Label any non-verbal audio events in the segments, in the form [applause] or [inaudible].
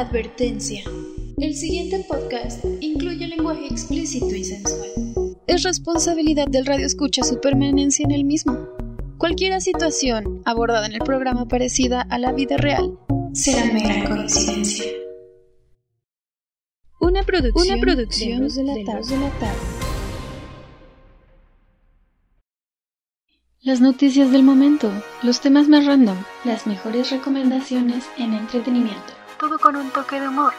Advertencia. El siguiente podcast incluye lenguaje explícito y sensual. Es responsabilidad del radio escucha su permanencia en el mismo. Cualquier situación abordada en el programa parecida a la vida real será mera coincidencia. Una producción, Una producción de, la de la tarde. Las noticias del momento, los temas más random, las mejores recomendaciones en entretenimiento. Todo con un toque de humor.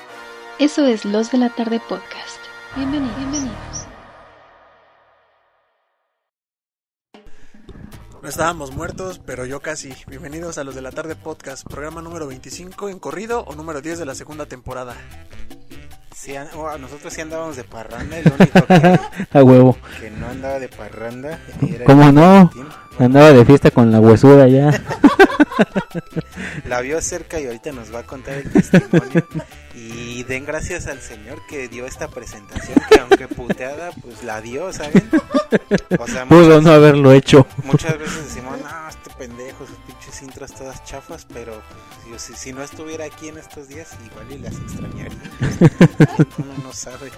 Eso es Los de la Tarde Podcast. Bienvenidos. Bienvenidos. No estábamos muertos, pero yo casi. Bienvenidos a Los de la Tarde Podcast, programa número 25 en corrido o número 10 de la segunda temporada. Sí, oh, nosotros sí andábamos de parranda, el único que, [laughs] A huevo. que no andaba de parranda era ¿Cómo el no? Valentín. Andaba de fiesta con la huesuda ya. La vio cerca y ahorita nos va a contar el testimonio. Y den gracias al señor que dio esta presentación, que aunque puteada, pues la dio, ¿saben? O sea, Pudo muchas, no haberlo hecho. muchas veces decimos, no, este pendejo, sus pinches intros todas chafas, pero pues, si, si no estuviera aquí en estos días, igual y las extrañaría. Uno no sabe.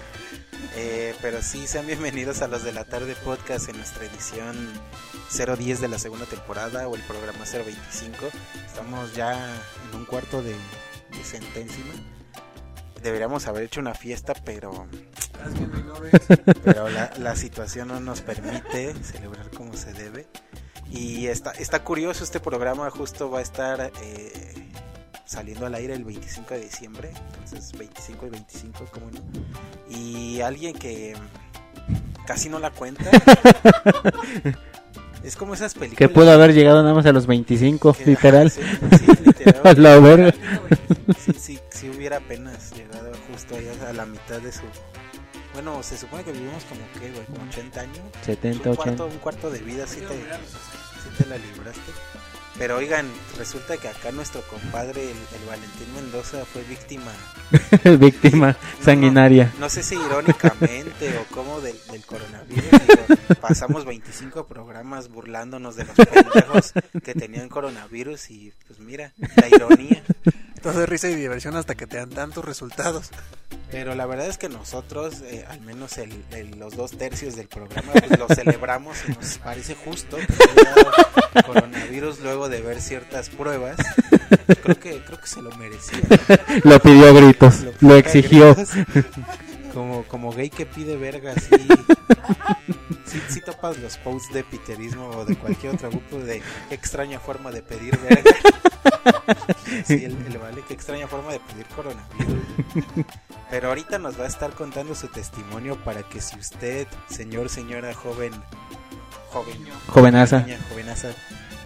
Eh, pero sí, sean bienvenidos a los de la tarde podcast en nuestra edición 010 de la segunda temporada o el programa 025. Estamos ya en un cuarto de, de centésima. Deberíamos haber hecho una fiesta, pero, pero la, situación no nos permite celebrar como se debe. Y está, está curioso este programa, justo va a estar eh, saliendo al aire el 25 de diciembre, entonces 25 y 25, como no. Y alguien que casi no la cuenta. [laughs] es como esas películas. Que pudo haber llegado nada más a los 25, que- literal. Sí, [laughs] sí, literal. La verga. Sí, sí, sí hubiera apenas llegado justo ahí a la mitad de su... Bueno, se supone que vivimos como que, güey, como 80 años. 70, un, cuarto, 80. un cuarto de vida sí te, sí te la libraste. Pero oigan, resulta que acá nuestro compadre, el, el Valentín Mendoza, fue víctima, [laughs] Víctima sanguinaria. no sé si irónicamente o como del, del coronavirus. digo, pasamos 25 programas burlándonos de los pendejos que tenían coronavirus y pues mira, la ironía. Todo es risa y diversión hasta que te dan tantos resultados. Pero la verdad es que nosotros, eh, al menos el, el- los dos tercios del programa, pues lo celebramos y nos parece justo que se haya dado coronavirus luego de ver ciertas pruebas. Creo que, creo que se lo merecía. Lo pidió a gritos. Lo exigió. gritos. Como, como gay que pide verga, sí, sí, sí topas los posts de piterismo o de cualquier otro grupo de extraña forma de pedir verga. Sí, [laughs] el, el vale, qué extraña forma de pedir coronavirus. [laughs] Pero ahorita nos va a estar contando su testimonio para que si usted, señor, señora, joven, joven, Jovenaza. niña, jovenaza,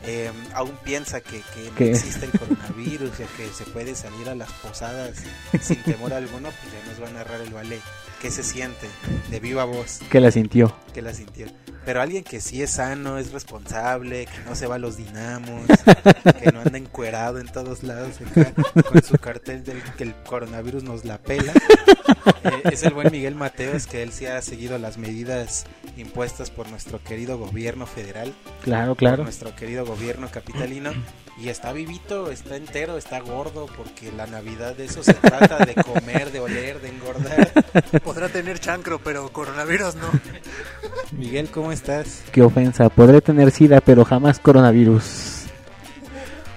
eh, aún piensa que, que no existe el [laughs] coronavirus o que se puede salir a las posadas sin temor alguno, pues ya nos va a narrar el vale qué se siente de viva voz Que la sintió. Que la sintió. Pero alguien que sí es sano, es responsable, que no se va a los dinamos, que no anda encuerado en todos lados acá, con su cartel del que el coronavirus nos la pela. Eh, es el buen Miguel Mateos, que él sí ha seguido las medidas impuestas por nuestro querido gobierno federal, Claro, por claro. nuestro querido gobierno capitalino. Y está vivito, está entero, está gordo, porque la Navidad de eso se trata, de comer, de oler, de engordar. Podrá tener chancro, pero coronavirus no. Miguel, ¿cómo estás? Qué ofensa. Podré tener sida, pero jamás coronavirus.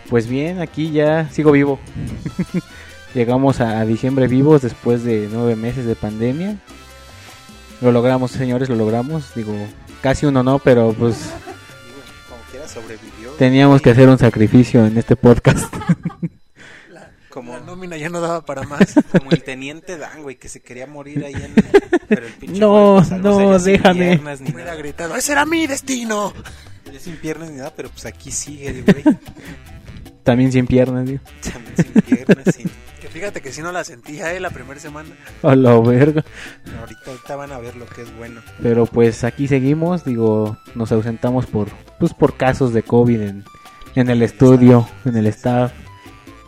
Pues bien, aquí ya sigo vivo. [laughs] Llegamos a, a diciembre vivos después de nueve meses de pandemia. Lo logramos, señores, lo logramos. Digo, casi uno no, pero pues como quiera sobrevivió. Teníamos que hacer un sacrificio en este podcast. [laughs] como, La nómina ya no daba para más. [laughs] como el teniente Dan, güey, que se quería morir ahí en... Pero el pinche No, pues, no, déjame. piernas ni Hubiera nada. gritado, ese era mi destino. Ya sin piernas ni nada, pero pues aquí sigue güey. También sin piernas, digo. También sin piernas, sin... Fíjate que si no la sentía, eh, la primera semana. A la verga. Ahorita, ahorita van a ver lo que es bueno. Pero pues aquí seguimos, digo, nos ausentamos por pues por casos de COVID en, en el estudio, en el staff.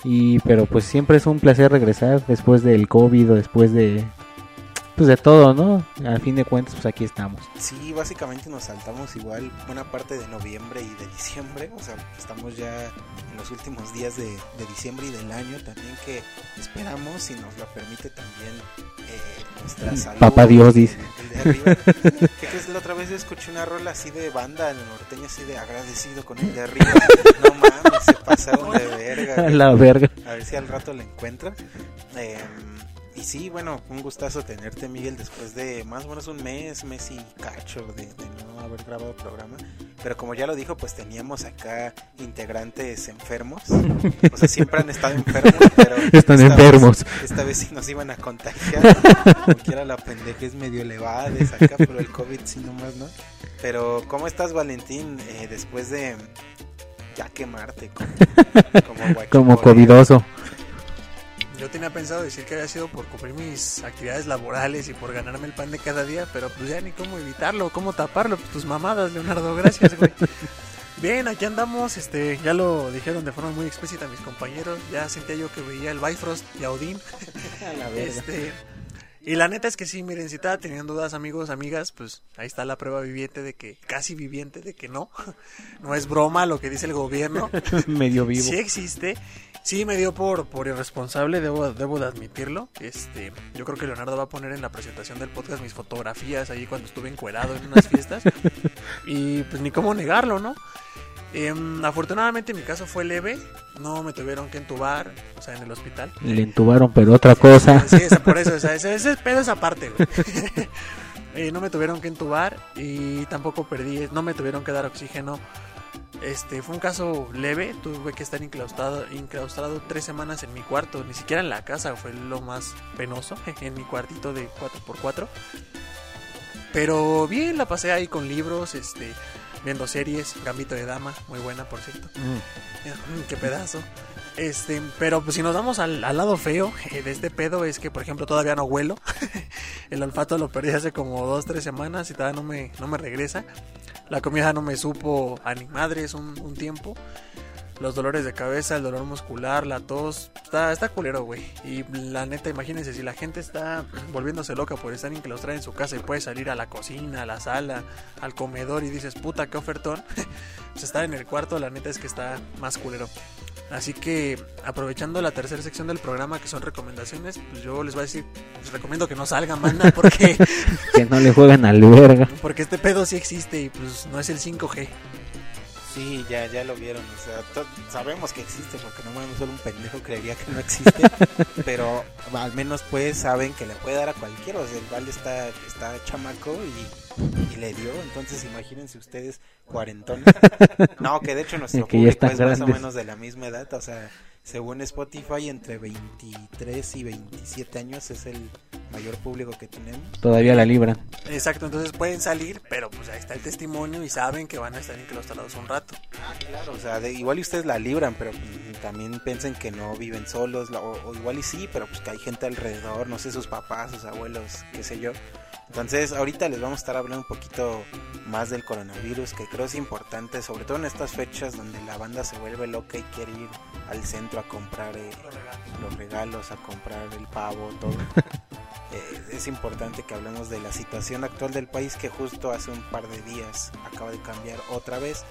Y pero pues siempre es un placer regresar después del COVID o después de pues de todo, ¿no? Al fin de cuentas, pues aquí estamos. Sí, básicamente nos saltamos igual buena parte de noviembre y de diciembre, o sea, estamos ya en los últimos días de, de diciembre y del año también que esperamos, si nos lo permite también eh, nuestra salud. Papá Dios dice. El de arriba. [laughs] ¿Qué crees? La otra vez yo escuché una rola así de banda en el norteño, así de agradecido con el de arriba. No mames, se pasaron de [laughs] verga. La verga. A ver si al rato la encuentro. Eh, y sí, bueno, un gustazo tenerte, Miguel, después de más o menos un mes, mes y cacho de, de no haber grabado programa. Pero como ya lo dijo, pues teníamos acá integrantes enfermos. O sea, siempre han estado enfermos, [laughs] pero Están esta enfermos. Vez, esta vez sí nos iban a contagiar. Como quiera la pendeja es medio elevada de acá, pero el COVID sí nomás, ¿no? Pero, ¿cómo estás, Valentín? Eh, después de ya quemarte como, como, [laughs] Como covidoso. Yo tenía pensado decir que había sido por cumplir mis actividades laborales y por ganarme el pan de cada día, pero pues ya ni cómo evitarlo, cómo taparlo, pues tus mamadas, Leonardo, gracias, güey. [laughs] Bien, aquí andamos, este, ya lo dijeron de forma muy explícita mis compañeros, ya sentía yo que veía el Bifrost y [laughs] a Odín. Este, y la neta es que sí, miren, si estaba teniendo dudas, amigos, amigas, pues ahí está la prueba viviente de que, casi viviente de que no, [laughs] no es broma lo que dice el gobierno. [laughs] Medio vivo. Sí existe. Sí me dio por, por irresponsable, debo, debo de admitirlo. Este, yo creo que Leonardo va a poner en la presentación del podcast mis fotografías ahí cuando estuve encuerado en unas fiestas. [laughs] y pues ni cómo negarlo, ¿no? Em, afortunadamente mi caso fue leve, no me tuvieron que entubar, o sea, en el hospital. Le entubaron, pero otra cosa. Sí, por eso, o sea, [laughs] ese, ese pedo esa parte, güey. [laughs] Eh, no me tuvieron que entubar y tampoco perdí, no me tuvieron que dar oxígeno. Este, fue un caso leve, tuve que estar inclaustado, inclaustado tres semanas en mi cuarto, ni siquiera en la casa, fue lo más penoso, [laughs] en mi cuartito de 4x4. Pero bien, la pasé ahí con libros, este, viendo series, Gambito de Dama, muy buena por cierto. Mm. Mm, qué pedazo. Este, pero pues si nos vamos al, al lado feo eh, de este pedo es que por ejemplo todavía no huelo. [laughs] El olfato lo perdí hace como dos, tres semanas y todavía no me, no me regresa. La comida no me supo a ni madres un, un tiempo. Los dolores de cabeza, el dolor muscular, la tos, está, está culero, güey. Y la neta, imagínense, si la gente está volviéndose loca por estar enclaustrada en su casa y puede salir a la cocina, a la sala, al comedor y dices, puta, qué ofertón. [laughs] pues estar en el cuarto, la neta es que está más culero. Así que aprovechando la tercera sección del programa que son recomendaciones, pues yo les voy a decir, les recomiendo que no salgan, manda, [laughs] porque, Que no le juegan al verga. porque este pedo sí existe y pues no es el 5G. Sí, ya, ya lo vieron, o sea, sabemos que existe porque no mames, solo un pendejo creería que no existe, [laughs] pero al menos pues saben que le puede dar a cualquiera, o sea, el Val está, está chamaco y, y le dio, entonces imagínense ustedes cuarentones, [laughs] no, que de hecho nuestro público es más o grandes. menos de la misma edad, o sea, según Spotify entre 23 y 27 años es el mayor público que tenemos. Todavía la libran. Exacto, entonces pueden salir, pero pues ahí está el testimonio y saben que van a estar enclaustrados un rato. Claro, o sea, de- igual y ustedes la libran, pero pues, también piensen que no viven solos, la- o, o igual y sí, pero pues que hay gente alrededor, no sé, sus papás, sus abuelos, qué sé yo. Entonces, ahorita les vamos a estar hablando un poquito más del coronavirus, que creo es importante, sobre todo en estas fechas donde la banda se vuelve loca y quiere ir al centro a comprar eh, los regalos, a comprar el pavo, todo. [laughs] Eh, es importante que hablemos de la situación actual del país que justo hace un par de días acaba de cambiar otra vez.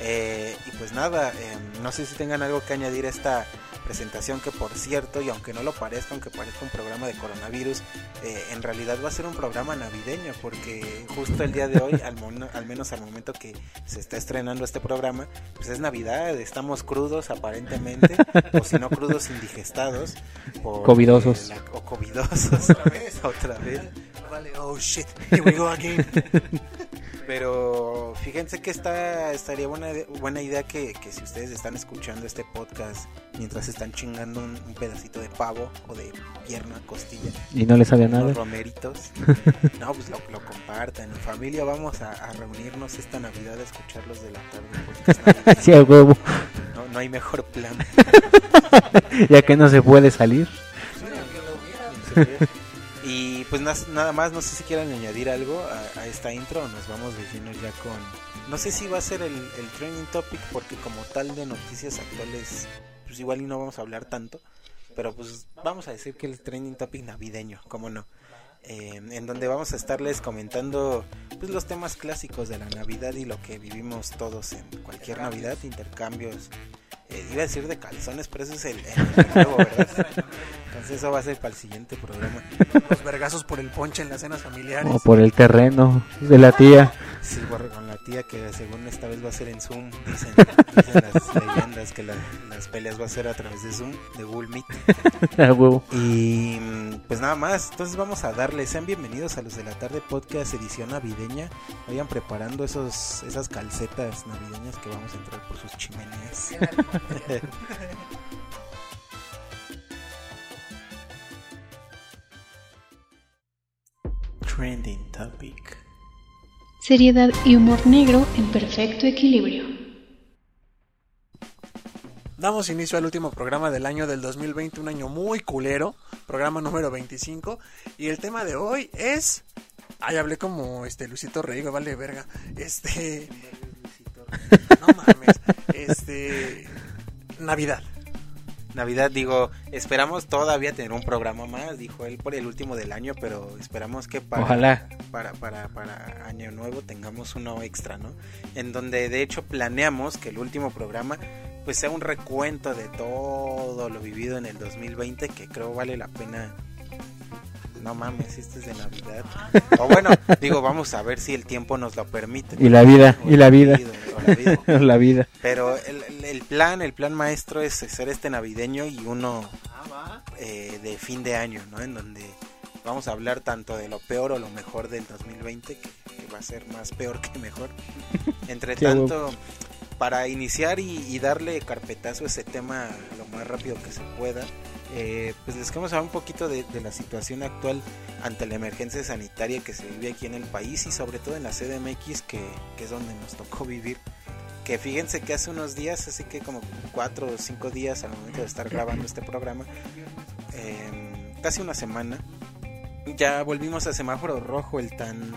Eh, y pues nada, eh, no sé si tengan algo que añadir a esta presentación que por cierto, y aunque no lo parezca, aunque parezca un programa de coronavirus, eh, en realidad va a ser un programa navideño porque justo el día de hoy, al, mono- al menos al momento que se está estrenando este programa, pues es Navidad, estamos crudos aparentemente, o si no crudos indigestados. por, Covidosos. eh, la- o covidosos. [laughs] Otra vez. Otra vez. Vale, oh shit, here we go again. [laughs] Pero fíjense que está, estaría buena, buena idea que, que si ustedes están escuchando este podcast mientras están chingando un, un pedacito de pavo o de pierna, costilla, Y no le sabe a unos nada. romeritos, [laughs] no, pues lo, lo compartan. En familia vamos a, a reunirnos esta Navidad a escucharlos de la tarde. [laughs] Sí, a huevo. no, no hay mejor plan. Ya que no se puede salir. Y pues nada más, no sé si quieran añadir algo a, a esta intro o nos vamos de lleno ya con... No sé si va a ser el, el trending topic porque como tal de noticias actuales, pues igual y no vamos a hablar tanto, pero pues vamos a decir que el trending topic navideño, cómo no. eh, en donde vamos a estarles comentando pues, los temas clásicos de la Navidad y lo que vivimos todos en cualquier Navidad, intercambios. Eh, iba a decir de calzones, pero eso es el, el nuevo, ¿verdad? Entonces eso va a ser para el siguiente programa. Los vergazos por el ponche en las cenas familiares. O por el terreno de la tía. Sí, con la tía que según esta vez va a ser en Zoom. Dicen, dicen las [laughs] leyendas que la- las peleas va a ser a través de Zoom, de Google Meet. [laughs] A huevo. Y mm, pues nada más, entonces vamos a darle, sean bienvenidos a los de la tarde podcast edición navideña. Vayan preparando esos esas calcetas navideñas que vamos a entrar por sus chimeneas. [laughs] Trending topic. Seriedad y humor negro en perfecto equilibrio. Damos inicio al último programa del año del 2020, un año muy culero, programa número 25. Y el tema de hoy es. Ay, hablé como este Luisito Rey, me vale verga. Este. [laughs] No mames. Este. Navidad. Navidad, digo, esperamos todavía tener un programa más, dijo él por el último del año, pero esperamos que para, Ojalá. para, para, para año nuevo tengamos uno extra, ¿no? En donde de hecho planeamos que el último programa pues sea un recuento de todo lo vivido en el 2020 que creo vale la pena. No mames, este es de Navidad. [laughs] O bueno, digo, vamos a ver si el tiempo nos lo permite. Y la vida, y la vida. O la vida. [laughs] la vida. Pero el, el- plan, el plan maestro es hacer este navideño y uno eh, de fin de año, ¿no? En donde vamos a hablar tanto de lo peor o lo mejor del 2020, que, que va a ser más peor que mejor. [laughs] Entre a tanto, para iniciar y, y darle carpetazo a ese tema lo más rápido que se pueda, eh, pues les queremos hablar un poquito de, de la situación actual ante la emergencia sanitaria que se vive aquí en el país y sobre todo en la CDMX, que, que es donde nos tocó vivir. Que fíjense que hace unos días, así que como cuatro o cinco días al momento de estar grabando este programa, em, casi una semana, ya volvimos a semáforo rojo, el tan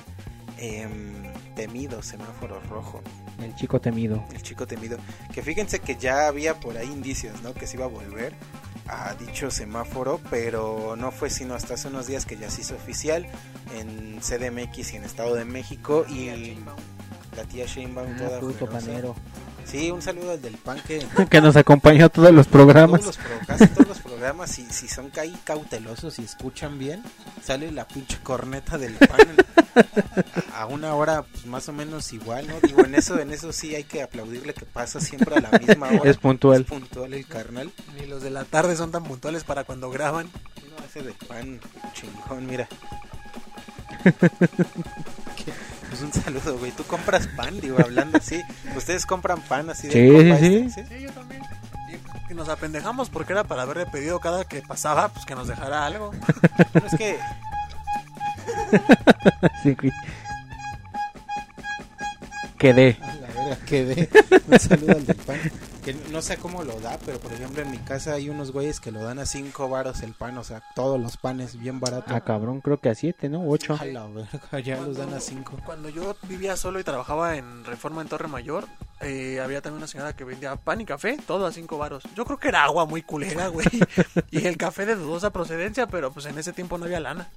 em, temido semáforo rojo, El chico temido. el chico temido. Que fíjense que ya había por ahí indicios, ¿no? Que se iba a volver a dicho semáforo, pero no fue sino hasta hace unos días que ya se hizo oficial en CDMX y en Estado de México y la tía Sheinbaum Ah, toda puto generosa. panero. Sí, un saludo al del pan que [laughs] Que nos acompañó a todos los programas. todos los, pro- casi todos los programas, si, si son ahí cautelosos y escuchan bien, sale la pinche corneta del pan a, una hora pues, más o menos igual, ¿no? Digo, en eso, en eso sí hay que aplaudirle que pasa siempre a la misma hora. Es puntual. Es puntual el carnal. Ni los de la tarde son tan puntuales para cuando graban. No, ese de pan chingón, mira. Pues un saludo, güey. Tú compras pan, digo, hablando así. Ustedes compran pan así de Sí, sí, este, Sí, yo también. Y, y nos apendejamos porque era para haberle pedido cada que pasaba, pues que nos dejara algo. Pero es que [laughs] Sí, güey. Quedé. A la verga, quedé. Un saludo al del pan. Que no sé cómo lo da, pero por ejemplo en mi casa hay unos güeyes que lo dan a 5 varos el pan, o sea, todos los panes bien barato. Ah, cabrón, creo que a siete, ¿no? Ocho. A la verga, ya los dan a 5. Cuando yo vivía solo y trabajaba en Reforma en Torre Mayor, eh, había también una señora que vendía pan y café, todo a cinco varos. Yo creo que era agua muy culera, güey. [laughs] y el café de dudosa procedencia, pero pues en ese tiempo no había lana.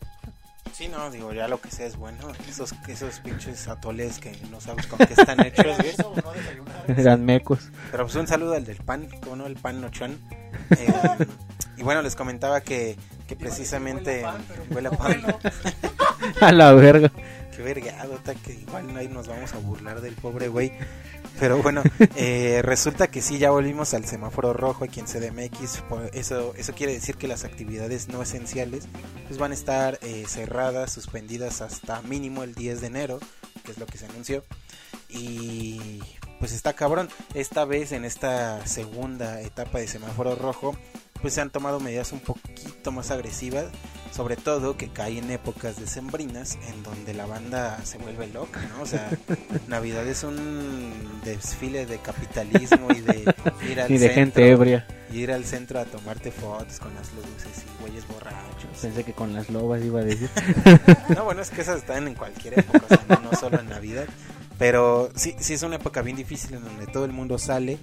Sí, no, digo, ya lo que sea es bueno. Esos, esos pinches atoles que no sabes con qué están hechos, güey. Eran mecos. Pero pues un saludo al del pan, como no, el pan nochón. [laughs] Eh, y bueno, les comentaba que, que precisamente huele a pan. [laughs] A la verga. Qué vergadota que igual ahí nos vamos a burlar del pobre güey. Pero bueno, [laughs] eh, resulta que sí, ya volvimos al semáforo rojo aquí en CDMX. Eso, eso quiere decir que las actividades no esenciales pues van a estar eh, cerradas, suspendidas hasta mínimo el 10 de enero, que es lo que se anunció. Y pues está cabrón. Esta vez en esta segunda etapa de semáforo rojo, pues se han tomado medidas un poquito más agresivas. Sobre todo que cae en épocas decembrinas en donde la banda se vuelve loca, ¿no? O sea, [laughs] Navidad es un desfile de capitalismo y de ir al [laughs] Y de centro, gente ebria. y ir al centro a tomarte fotos con las luces y güeyes borrachos. Pensé que con las lobas iba a decir. [laughs] No, bueno, es que esas están en cualquier época, o sea, no, no solo en Navidad. Pero sí, sí es una época bien difícil en donde todo el mundo sale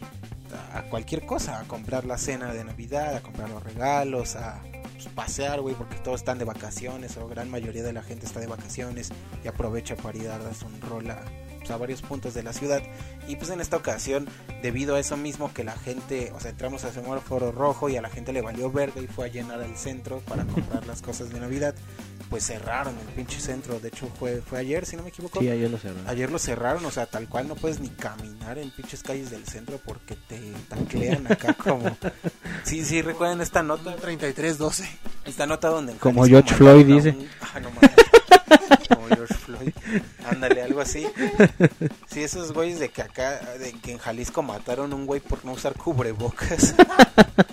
a cualquier cosa, a comprar la cena de Navidad, a comprar los regalos, a pues, pasear, güey, porque todos están de vacaciones o gran mayoría de la gente está de vacaciones y aprovecha para ir a darse un rol a, pues, a varios puntos de la ciudad. Y pues en esta ocasión, debido a eso mismo que la gente, o sea, entramos a semáforo rojo y a la gente le valió verga y fue a llenar el centro para comprar las cosas de Navidad, pues cerraron el pinche centro. De hecho, fue, fue ayer, si no me equivoco. Sí, ayer lo cerraron. Ayer lo cerraron, o sea, tal cual no puedes ni caminar en pinches calles del centro porque te taclean acá [laughs] como... Sí, sí, recuerden esta nota, 3312. esta nota donde... Como George Floyd dice. un- Ah, no mames. [laughs] Como George Floyd. Ándale, algo así. Sí, esos güeyes de que acá, de que en Jalisco mataron a un güey por no usar cubrebocas. [laughs]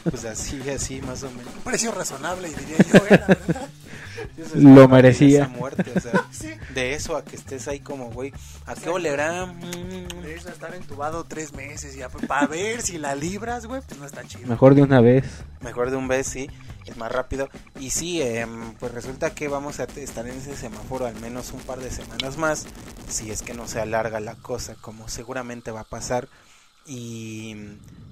Pues así, así, más o menos. Un precio razonable, diría yo, era, ¿verdad? [laughs] Lo una merecía. esa muerte, o sea, [laughs] Sí. de eso a que estés ahí como, güey, ¿a qué olerá? Mm, De eso a estar entubado tres meses y para ver si la libras, güey, pues no está chido. Mejor de una vez. Mejor de un vez, sí, es más rápido. Y sí, em, pues resulta que vamos a estar en ese semáforo al menos un par de semanas más, si es que no se alarga la cosa, como seguramente va a pasar. Y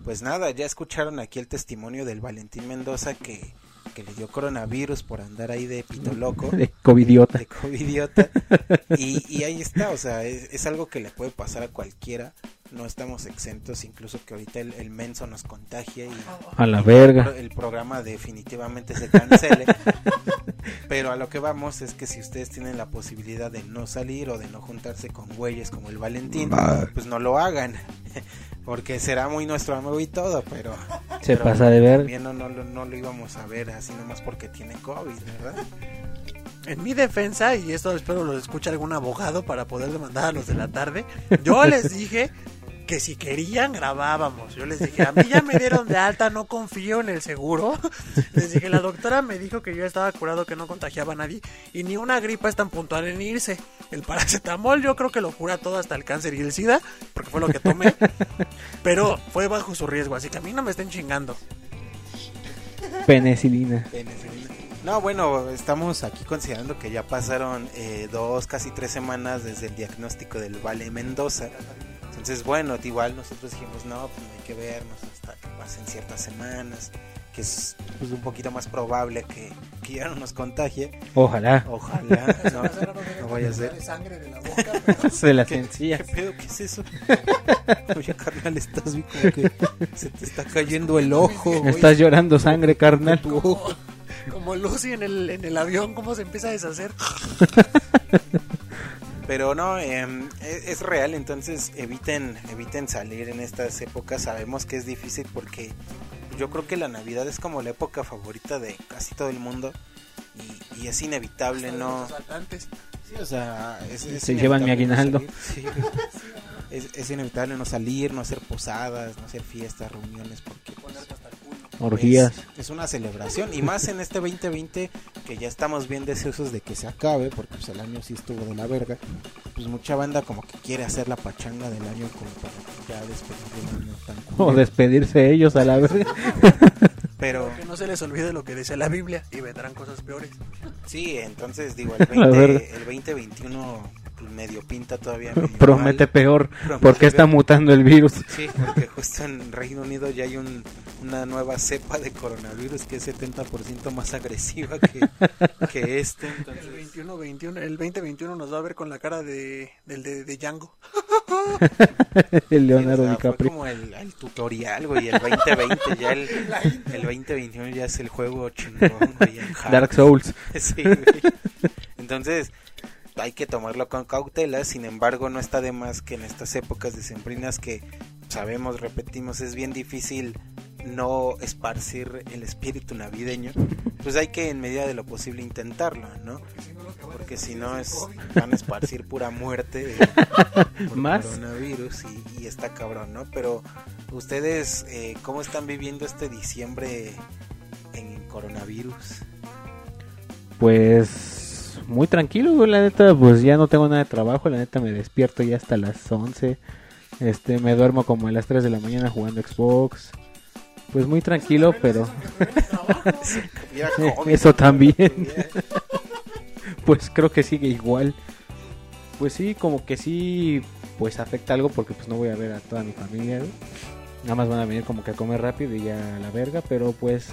pues nada, ya escucharon aquí el testimonio del Valentín Mendoza que, que le dio coronavirus por andar ahí de pito loco. [laughs] De covidiota. de covidiota. [laughs] Y, y ahí está, o sea, es, es algo que le puede pasar a cualquiera. No estamos exentos, incluso que ahorita el, el menso nos contagie y A la y verga. el programa definitivamente se cancele. [laughs] Pero a lo que vamos es que si ustedes tienen la posibilidad de no salir o de no juntarse con güeyes como el Valentín, pues no lo hagan. Porque será muy nuestro amigo y todo, pero... Se pero pasa de ver. También no, no, no lo íbamos a ver así nomás porque tiene COVID, ¿verdad? En mi defensa, y esto espero lo escuche algún abogado para poder demandar a los de la tarde, yo les dije que si querían grabábamos. Yo les dije, a mí ya me dieron de alta, no confío en el seguro. [laughs] Les dije, la doctora me dijo que yo estaba curado, que no contagiaba a nadie y ni una gripa es tan puntual en irse. El paracetamol yo creo que lo cura todo hasta el cáncer y el SIDA, porque fue lo que tomé, pero fue bajo su riesgo, así que a mí no me estén chingando. Penicilina. Penicilina. No, bueno, estamos aquí considerando que ya pasaron eh, dos, casi tres semanas desde el diagnóstico del Vale Mendoza. Entonces, bueno, igual nosotros dijimos, no, pues no hay que vernos hasta que pasen ciertas semanas, que es pues, un poquito más probable que, que ya no nos contagie. Ojalá. Ojalá, [laughs] no, no vaya a ser. sangre de la boca, las [laughs] ¿Qué, encías. ¿Qué pedo? ¿Qué es eso? [laughs] Oye, carnal, estás bien como que se te está cayendo el ojo. Estás llorando sangre, carnal. Tu ojo. como Lucy en el, en el avión, cómo se empieza a deshacer. Pero no, em, es, es real, entonces eviten, eviten salir en estas épocas. Sabemos que es difícil porque yo creo que la Navidad es como la época favorita de casi todo el mundo y, y es inevitable, ¿no? Sí, o sea, es, es Se llevan mi inevitable no aguinaldo. sí. es, es inevitable no salir, no hacer posadas, no hacer fiestas, reuniones, porque pues, Orgías. es, es una celebración y más en este 2020 que ya estamos bien deseosos de que se acabe porque pues el año sí estuvo de la verga pues mucha banda como que quiere hacer la pachanga del año como para ya despedir un año tan O despedirse ellos a la verga. [laughs] pero Que no se les olvide lo que dice la Biblia y vendrán cosas peores. sí entonces digo el, [laughs] La 20, verga. el 2021 pues, medio pinta todavía [laughs] medio Promete mal. peor. Promete Porque está peor. mutando el virus. Sí, porque justo en Reino Unido ya hay un, una nueva cepa de coronavirus que es 70% más agresiva que, que este. El Entonces, 21, 21, el 2021 nos va a ver con la cara de, del de, de Django. [laughs] El sí, Leonardo o sea, fue DiCaprio. como el, el tutorial, güey. El 2020 ya el, el 2021 ya es el juego chingón, güey. el. Dark Souls. [laughs] Sí, güey. Entonces, hay que tomarlo con cautela. Sin embargo, no está de más que en estas épocas decembrinas que sabemos, repetimos, es bien difícil no esparcir el espíritu navideño. Pues hay que, en medida de lo posible, intentarlo, ¿no? Porque si no, es, van a esparcir pura muerte de, por ¿Más? coronavirus y, y está cabrón, ¿no? Pero, ¿ustedes eh, cómo están viviendo este diciembre en coronavirus? Pues muy tranquilo, güey, la neta, pues ya no tengo nada de trabajo, la neta me despierto ya hasta las 11. Este, me duermo como a las 3 de la mañana jugando Xbox. Pues muy tranquilo, pero [laughs] [laughs] eso también. [laughs] Pues creo que sigue igual. Pues sí, como que sí, pues afecta algo porque pues no voy a ver a toda mi familia. Nada más van a venir como que a comer rápido y ya a la verga, pero pues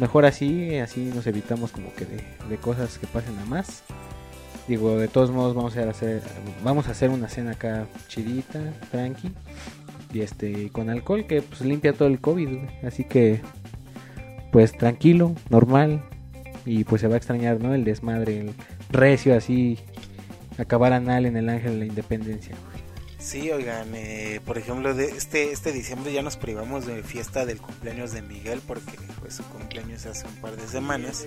mejor así, así nos evitamos como que de, cosas que pasen a más. Digo, de todos modos vamos a hacer, vamos a hacer una cena acá chidita, tranqui. Y este, con alcohol que pues limpia todo el COVID. Así que, pues tranquilo, normal. Y pues se va a extrañar, ¿no? El desmadre, el recio así, acabar anal en el ángel de la independencia. Sí, oigan, eh, por ejemplo, de este este diciembre ya nos privamos de fiesta del cumpleaños de Miguel porque fue su cumpleaños hace un par de semanas.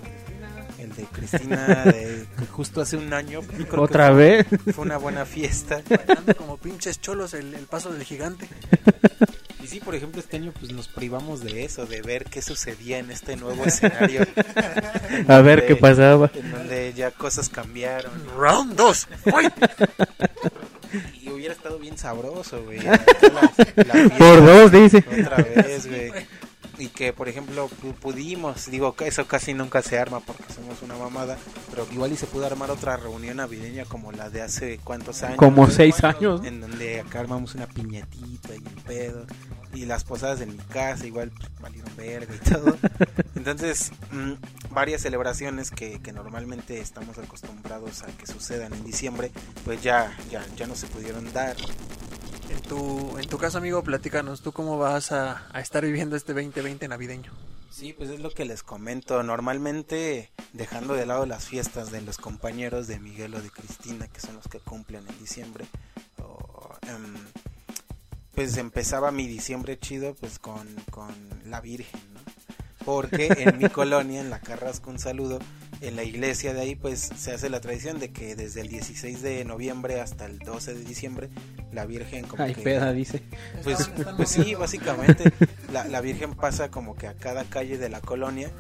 El de Cristina, [laughs] de, que justo hace un año. creo ¿Otra fue- vez? Fue una buena fiesta. [laughs] Bailando como pinches cholos el, el paso del gigante. Y sí, por ejemplo, este año pues nos privamos de eso, de ver qué sucedía en este nuevo escenario. A ver qué pasaba. En donde ya cosas cambiaron. Round 2. Bien sabroso, güey. La- la fiesta Por dos, dice. Otra vez, güey. Y que, por ejemplo, pu- pudimos, digo, que eso casi nunca se arma porque somos una mamada, pero igual y se pudo armar otra reunión navideña como la de hace cuántos años. Como seis años. En donde acá armamos una piñatita y un pedo. Y las posadas en mi casa igual pues, valieron verga y todo. [laughs] Entonces, mm, varias celebraciones que, que normalmente estamos acostumbrados a que sucedan en diciembre, pues ya, ya, ya no se pudieron dar. En tu, en tu caso, amigo, platícanos, ¿tú cómo vas a, a estar viviendo este 2020 navideño? Sí, pues es lo que les comento. Normalmente, dejando de lado las fiestas de los compañeros de Miguel o de Cristina, que son los que cumplen en diciembre, o, em, pues empezaba mi diciembre chido pues con, con la Virgen, ¿no? Porque en mi [laughs] colonia, en la Carrasco, un saludo, en la iglesia de ahí pues se hace la tradición de que desde el 16 de noviembre hasta el 12 de diciembre, la Virgen como Ay, que... peda, dice. Pues, pues sí, básicamente [laughs] la, la Virgen pasa como que a cada calle de la colonia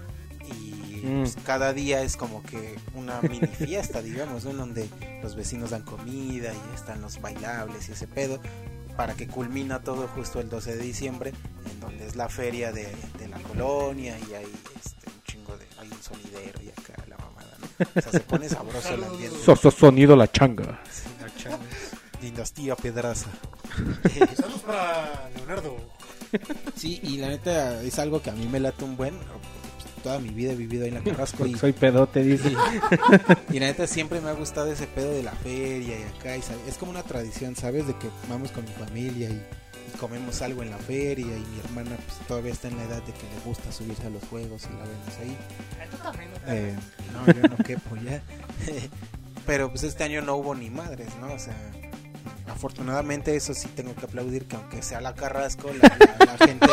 y Mm. pues, cada día es como que una mini fiesta, digamos, ¿no? en donde los vecinos dan comida y están los bailables y ese pedo, para que culmina todo justo el 12 de diciembre, en donde es la feria de, de la colonia y hay este, un chingo de, hay un sonidero y acá la mamada, ¿no? O sea, se pone sabroso el ambiente. [laughs] So- so- sonido la changa. Sí, la changa. Dinastía Pedraza. [laughs] Saludos para Leonardo. Sí, y la neta es algo que a mí me late un buen. Toda mi vida he vivido ahí en la Carrasco y, [laughs] Soy pedote, dice. y la neta siempre me ha gustado ese pedo de la feria y acá. Y es como una tradición, ¿sabes? De que vamos con mi familia y, y comemos algo en la feria y mi hermana pues, todavía está en la edad de que le gusta subirse a los juegos y la vemos ahí. Eh, [laughs] no, yo no quepo ya. [laughs] Pero pues este año no hubo ni madres, ¿no? O sea, afortunadamente eso sí tengo que aplaudir que aunque sea la Carrasco, la, la- la gente...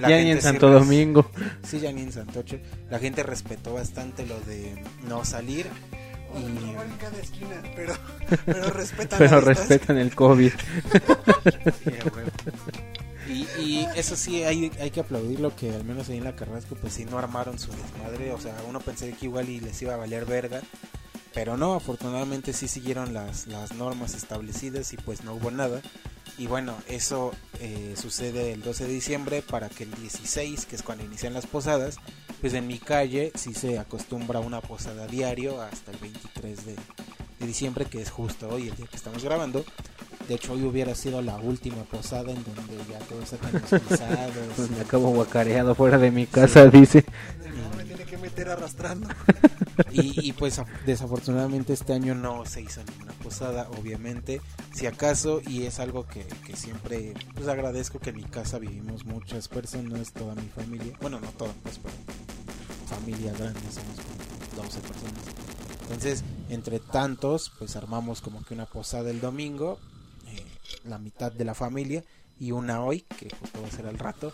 la [laughs] ya ni gente en sí Santo res- Domingo. Sí, ya ni en Santoche. La gente respetó bastante lo de no salir. Y, en cada esquina, pero, [laughs] pero respetan Pero respetan el COVID. y, y eso sí, hay, hay que aplaudirlo que al menos ahí en la Carrasco pues sí no armaron su desmadre. O sea, uno pensé que igual y les iba a valer verga. Pero no, afortunadamente sí siguieron las, las normas establecidas y pues no hubo nada. Y bueno, eso eh, sucede el 12 de diciembre para que el 16, que es cuando inician las posadas, pues en mi calle sí se acostumbra a una posada diario hasta el 23 de, de diciembre, que es justo hoy, el día que estamos grabando. De hecho, hoy hubiera sido la última posada en donde ya todos. Pues [laughs] me acabo guacareado fuera de mi casa, dice. No me tiene que meter arrastrando. [laughs] Y, pues af- desafortunadamente este año no se hizo ninguna posada, obviamente, si acaso, y es algo que, siempre pues agradezco que en mi casa vivimos muchas personas, toda mi familia, bueno no toda pues pero familia grande, somos como 12 personas. Entonces, entre tantos, pues armamos como que una posada el domingo, eh, la mitad de la familia, y una hoy, que justo va a ser al rato.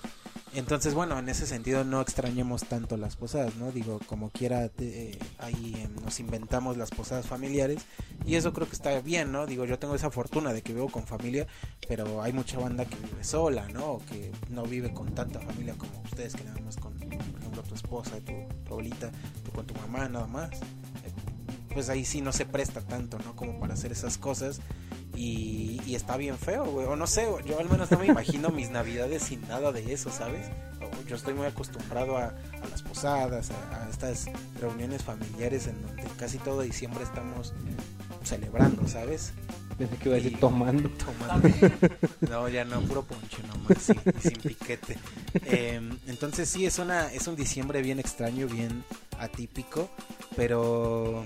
Entonces, bueno, en ese sentido no extrañemos tanto las posadas, ¿no? Digo, como quiera, eh, ahí eh, nos inventamos las posadas familiares y eso creo que está bien, ¿no? Digo, yo tengo esa fortuna de que vivo con familia, pero hay mucha banda que vive sola, ¿no? O que no vive con tanta familia como ustedes, que nada más con, por ejemplo, tu esposa, tu, tu abuelita, tú con tu mamá, nada más. Pues ahí sí no se presta tanto, ¿no? Como para hacer esas cosas. Y, y está bien feo, güey. O no sé, yo al menos no me imagino mis navidades sin nada de eso, ¿sabes? Yo estoy muy acostumbrado a, a las posadas, a, a estas reuniones familiares en donde casi todo diciembre estamos celebrando, ¿sabes? Pensé que iba a decir Y- tomando. Tomando. No, ya no, puro ponche nomás, sí, sin piquete. Em, entonces sí, es una es un diciembre bien extraño, bien atípico, pero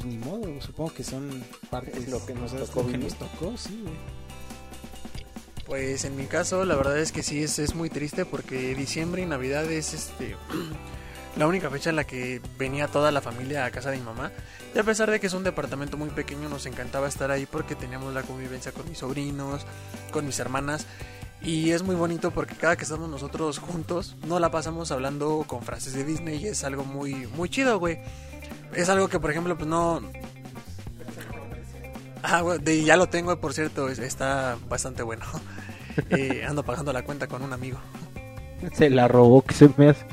pues, ni modo, supongo que son partes Es lo que nos tocó que vivir. nos tocó, sí, güey. Pues en mi caso, la verdad es que sí es, es muy triste porque diciembre y Navidad es este [clears throat] la única fecha en la que venía toda la familia a casa de mi mamá. Y a pesar de que es un departamento muy pequeño, nos encantaba estar ahí porque teníamos la convivencia con mis sobrinos, con mis hermanas. Y es muy bonito porque cada que estamos nosotros juntos, no la pasamos hablando con frases de Disney y es algo muy, muy chido, güey. Es algo que, por ejemplo, pues no, Ah, bueno, de- ya lo tengo, por cierto, es- está bastante bueno. [laughs] Eh, ando pagando la cuenta con un amigo. Se la robó, que se me hace.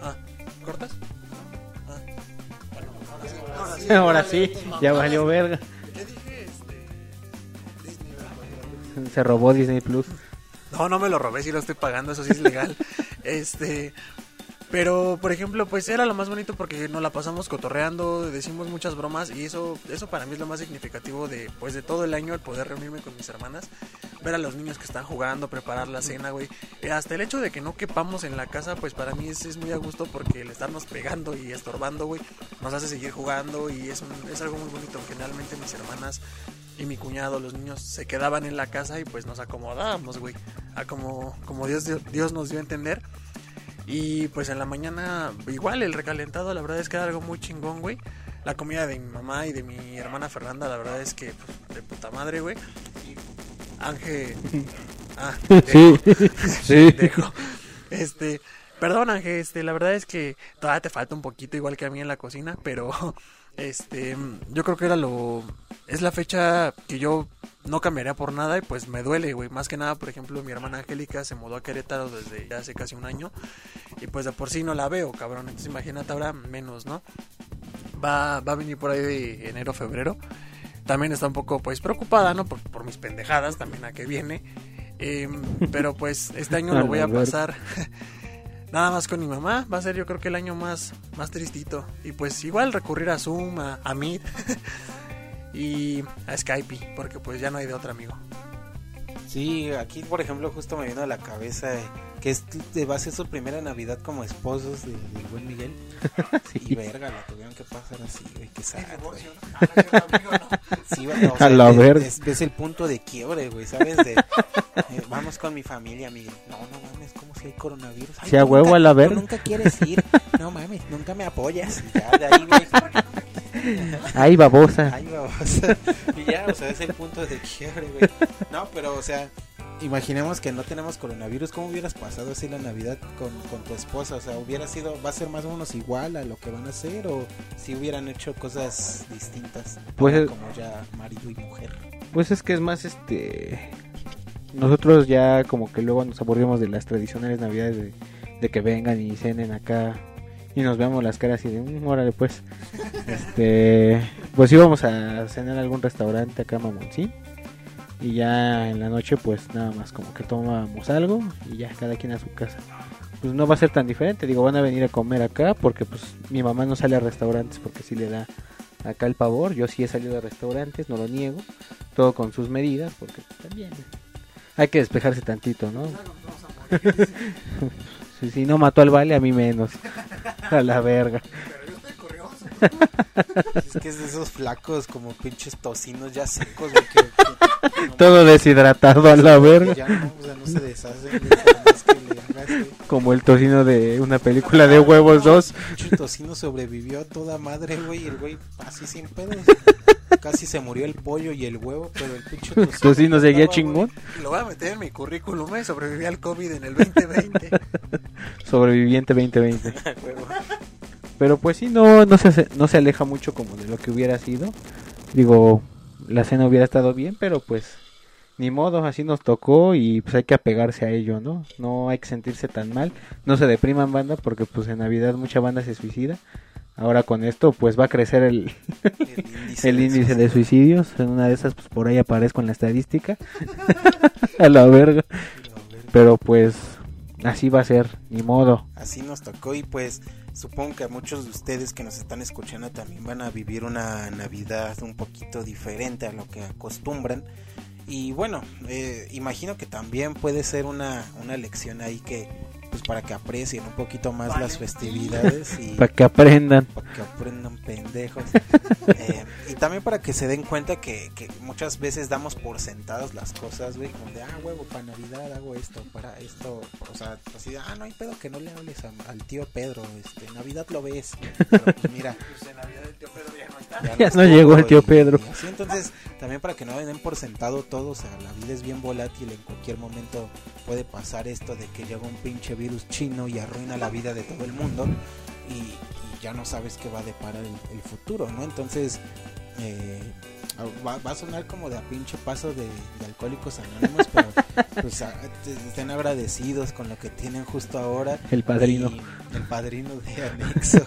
Ah, ¿cortas? Ah, bueno, ahora sí, ahora sí. Ahora sí, ya valió verga. Este. Se robó Disney Plus. No, no me lo robé, sí lo estoy pagando, eso sí es legal. [laughs] este, pero por ejemplo, pues era lo más bonito porque nos la pasamos cotorreando, decimos muchas bromas y eso eso para mí es lo más significativo de pues de todo el año el poder reunirme con mis hermanas, ver a los niños que están jugando, preparar la cena, güey. Eh, hasta el hecho de que no quepamos en la casa, pues para mí es, es muy a gusto porque el estarnos pegando y estorbando, güey, nos hace seguir jugando y es es algo muy bonito. Generalmente mis hermanas y mi cuñado, los niños se quedaban en la casa y pues nos acomodábamos, güey, a como, como Dios, dio- Dios nos dio a entender. Y pues en la mañana, igual el recalentado, la verdad es que era algo muy chingón, güey. La comida de mi mamá y de mi hermana Fernanda, la verdad es que pues, de puta madre, güey. Ángel. [laughs] Ah, Sí, [laughs] sí. [laughs] dejo. Este, perdón, Ángel, este, la verdad es que todavía te falta un poquito igual que a mí en la cocina, pero este, yo creo que era lo es la fecha que yo no cambiaría por nada y pues me duele, güey, más que nada, por ejemplo, mi hermana Angélica se mudó a Querétaro desde ya hace casi un año y pues de por sí no la veo, cabrón, entonces imagínate ahora menos, ¿no? Va va a venir por ahí de enero febrero. También está un poco pues preocupada, ¿no? Por, por mis pendejadas también a que viene. Em, [laughs] pero pues este año lo voy a pasar [laughs] nada más con mi mamá. Va a ser yo creo que el año más, más tristito. Y pues igual recurrir a Zoom, a, a Meet [laughs] y a Skype, porque pues ya no hay de otro amigo. Sí, aquí por ejemplo justo me vino a la cabeza eh, que va a ser su primera Navidad como esposos de- buen Miguel. [laughs] Y verga, la tuvieron que pasar así, güey, sad, güey. Ah, [laughs] Sí, o A la es- verga. Es, es el punto de quiebre, güey, ¿sabes? De, eh, vamos con mi familia, Miguel. No, no mames, ¿cómo si hay coronavirus? Ay, a huevo, nunca- a la nunca quieres ir. No mames, nunca me apoyas. Y ya, de ahí, güey. [laughs] Ay, babosa. Ay, babosa. Y ya, o sea, es el punto de quiebre, güey. No, pero, o sea, imaginemos que no tenemos coronavirus. ¿Cómo hubieras pasado así la Navidad con, con tu esposa? O sea, ¿hubiera sido, va a ser más o menos igual a lo que van a hacer? ¿O si hubieran hecho cosas distintas? Pues, como ya marido y mujer. Pues es que es más este. Nosotros ya como que luego nos aburrimos de las tradicionales navidades de, de que vengan y cenen acá y nos veamos las caras y de, "Mm, órale pues. Este, pues íbamos a cenar a algún restaurante acá mamoncín y ya en la noche pues nada más como que tomábamos algo y ya cada quien a su casa. Pues no va a ser tan diferente, digo, van a venir a comer acá porque pues mi mamá no sale a restaurantes porque sí le da acá el pavor, yo sí he salido a restaurantes, no lo niego todo con sus medidas, porque también hay que despejarse tantito, ¿no? Si, si no mató al vale, a mí menos. A la verga. Es que es de esos flacos como pinches tocinos ya secos, güey. Que, que- no Todo deshidratado a la verga. Ya no, o sea, no se deshacen, güey, que le hagas. Como el tocino de una película de huevos 2. Pinche tocino sobrevivió a toda madre, güey, y el güey así sin pedos. Casi se murió el pollo y el huevo, pero el pinche [laughs] tocino... Tocino seguía chingón. Lo voy a meter en mi currículum, ¿eh? Sobreviví al COVID en el 2020. [laughs] Sobreviviente 2020. güey, [laughs] huevo. Pero pues sí, no, no, se, no se aleja mucho como de lo que hubiera sido. Digo, la cena hubiera estado bien, pero pues ni modo, así nos tocó y pues hay que apegarse a ello, ¿no? No hay que sentirse tan mal. No se depriman banda porque pues en Navidad mucha banda se suicida. Ahora con esto pues va a crecer el, El [laughs] índice, el de índice de suicidio. suicidios. En una de esas pues por ahí aparezco en la estadística. [laughs] a la verga. Pero pues Así va a ser, ni modo. Así nos tocó y pues supongo que a muchos de ustedes que nos están escuchando también van a vivir una Navidad un poquito diferente a lo que acostumbran. Y bueno, eh, imagino que también puede ser una, una lección ahí que pues para que aprecien un poquito más las festividades y Para que aprendan. para que aprendan pendejos [laughs] Eh, y también para que se den cuenta que, que muchas veces damos por sentadas las cosas güey como de ah huevo para navidad hago esto para esto o sea así de ah no hay pedo que no le hables a- al tío Pedro este navidad lo ves [laughs] pero pues mira [laughs] Pues en Navidad el tío Pedro ya no está. ya no llegó el tío Pedro. y así, entonces, también para que no den por sentado todo, o sea, la vida es bien volátil, en cualquier momento puede pasar esto de que llega un pinche virus chino y arruina la vida de todo el mundo y, y ya no sabes qué va a deparar el, el futuro, ¿no? Entonces, eh, va, va a sonar como de a pinche paso de, de alcohólicos anónimos, pero [laughs] pues a- estén agradecidos con lo que tienen justo ahora. El padrino. Y el padrino de anexo.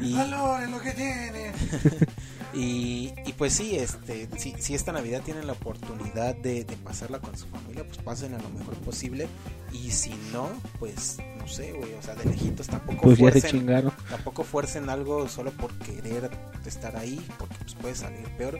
Valoren [laughs] lo que tienen. [laughs] y, y pues sí, este, si, si esta Navidad tienen la oportunidad de, de pasarla con su familia, pues pasen a lo mejor posible. Y si no, pues no sé, güey, o sea, de lejitos tampoco Pues fuercen, tampoco fuercen algo solo por querer estar ahí, porque pues puede salir peor.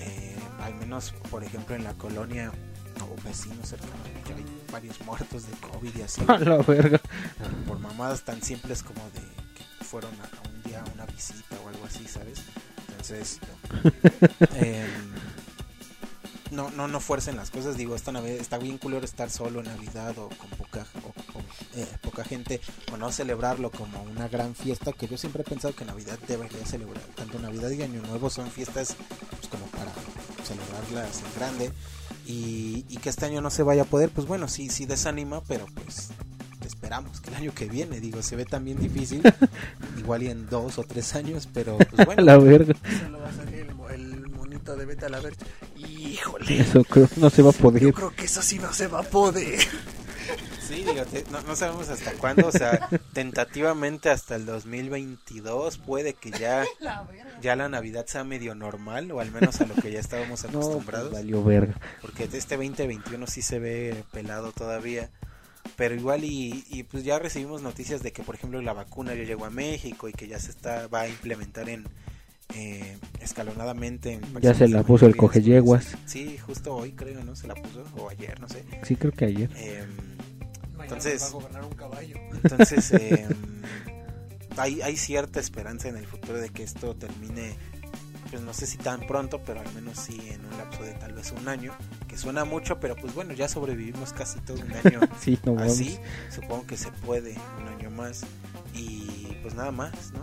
Eh, al menos, por ejemplo, en la colonia o vecinos cercanos, ya hay varios muertos de COVID y así. [laughs] A la verga. por, por mamadas tan simples como de que fueron a, a un día a una visita o algo así, ¿sabes? Entonces, [laughs] em, no, no, no fuercen las cosas. Digo, esta Navidad está bien culero estar solo en Navidad o con poca, o- o, eh, poca gente o no celebrarlo como una gran fiesta. Que yo siempre he pensado que Navidad debería celebrar. Tanto Navidad y Año Nuevo son fiestas pues, como para celebrarlas en grande. Y, y que este año no se vaya a poder, pues bueno, sí, sí desanima, pero pues esperamos que el año que viene, digo, se ve también difícil, [laughs] igual y en dos o tres años, pero pues [laughs] A bueno, la verga. Solo va a salir el, el monito de Vete a la Verge. Híjole. Eso creo que no se va a Yo poder. creo que eso sí no se va a poder. sí, digo, te- no, no sabemos hasta cuándo, o sea, [laughs] tentativamente hasta el 2022 puede que ya, ya la Navidad sea medio normal, o al menos a lo que ya estábamos No, pues acostumbrados. valió verga. porque este 2021 sí se ve pelado todavía. Pero igual y, y pues ya recibimos noticias de que por ejemplo la vacuna ya llegó a México y que ya se está va a implementar en eh, escalonadamente en Ya se la puso el mayores. cogeyeguas. Sí, justo hoy creo, ¿no? Se la puso o ayer, no sé. Sí, creo que ayer. Em, Entonces- va a gobernar un caballo. entonces [laughs] em, hay, hay cierta esperanza en el futuro de que esto termine pues no sé si tan pronto, pero al menos sí en un lapso de tal vez un año, que suena mucho, pero pues bueno, ya sobrevivimos casi todo un año [laughs] Sí, no así, supongo que se puede un año más y pues nada más, ¿no?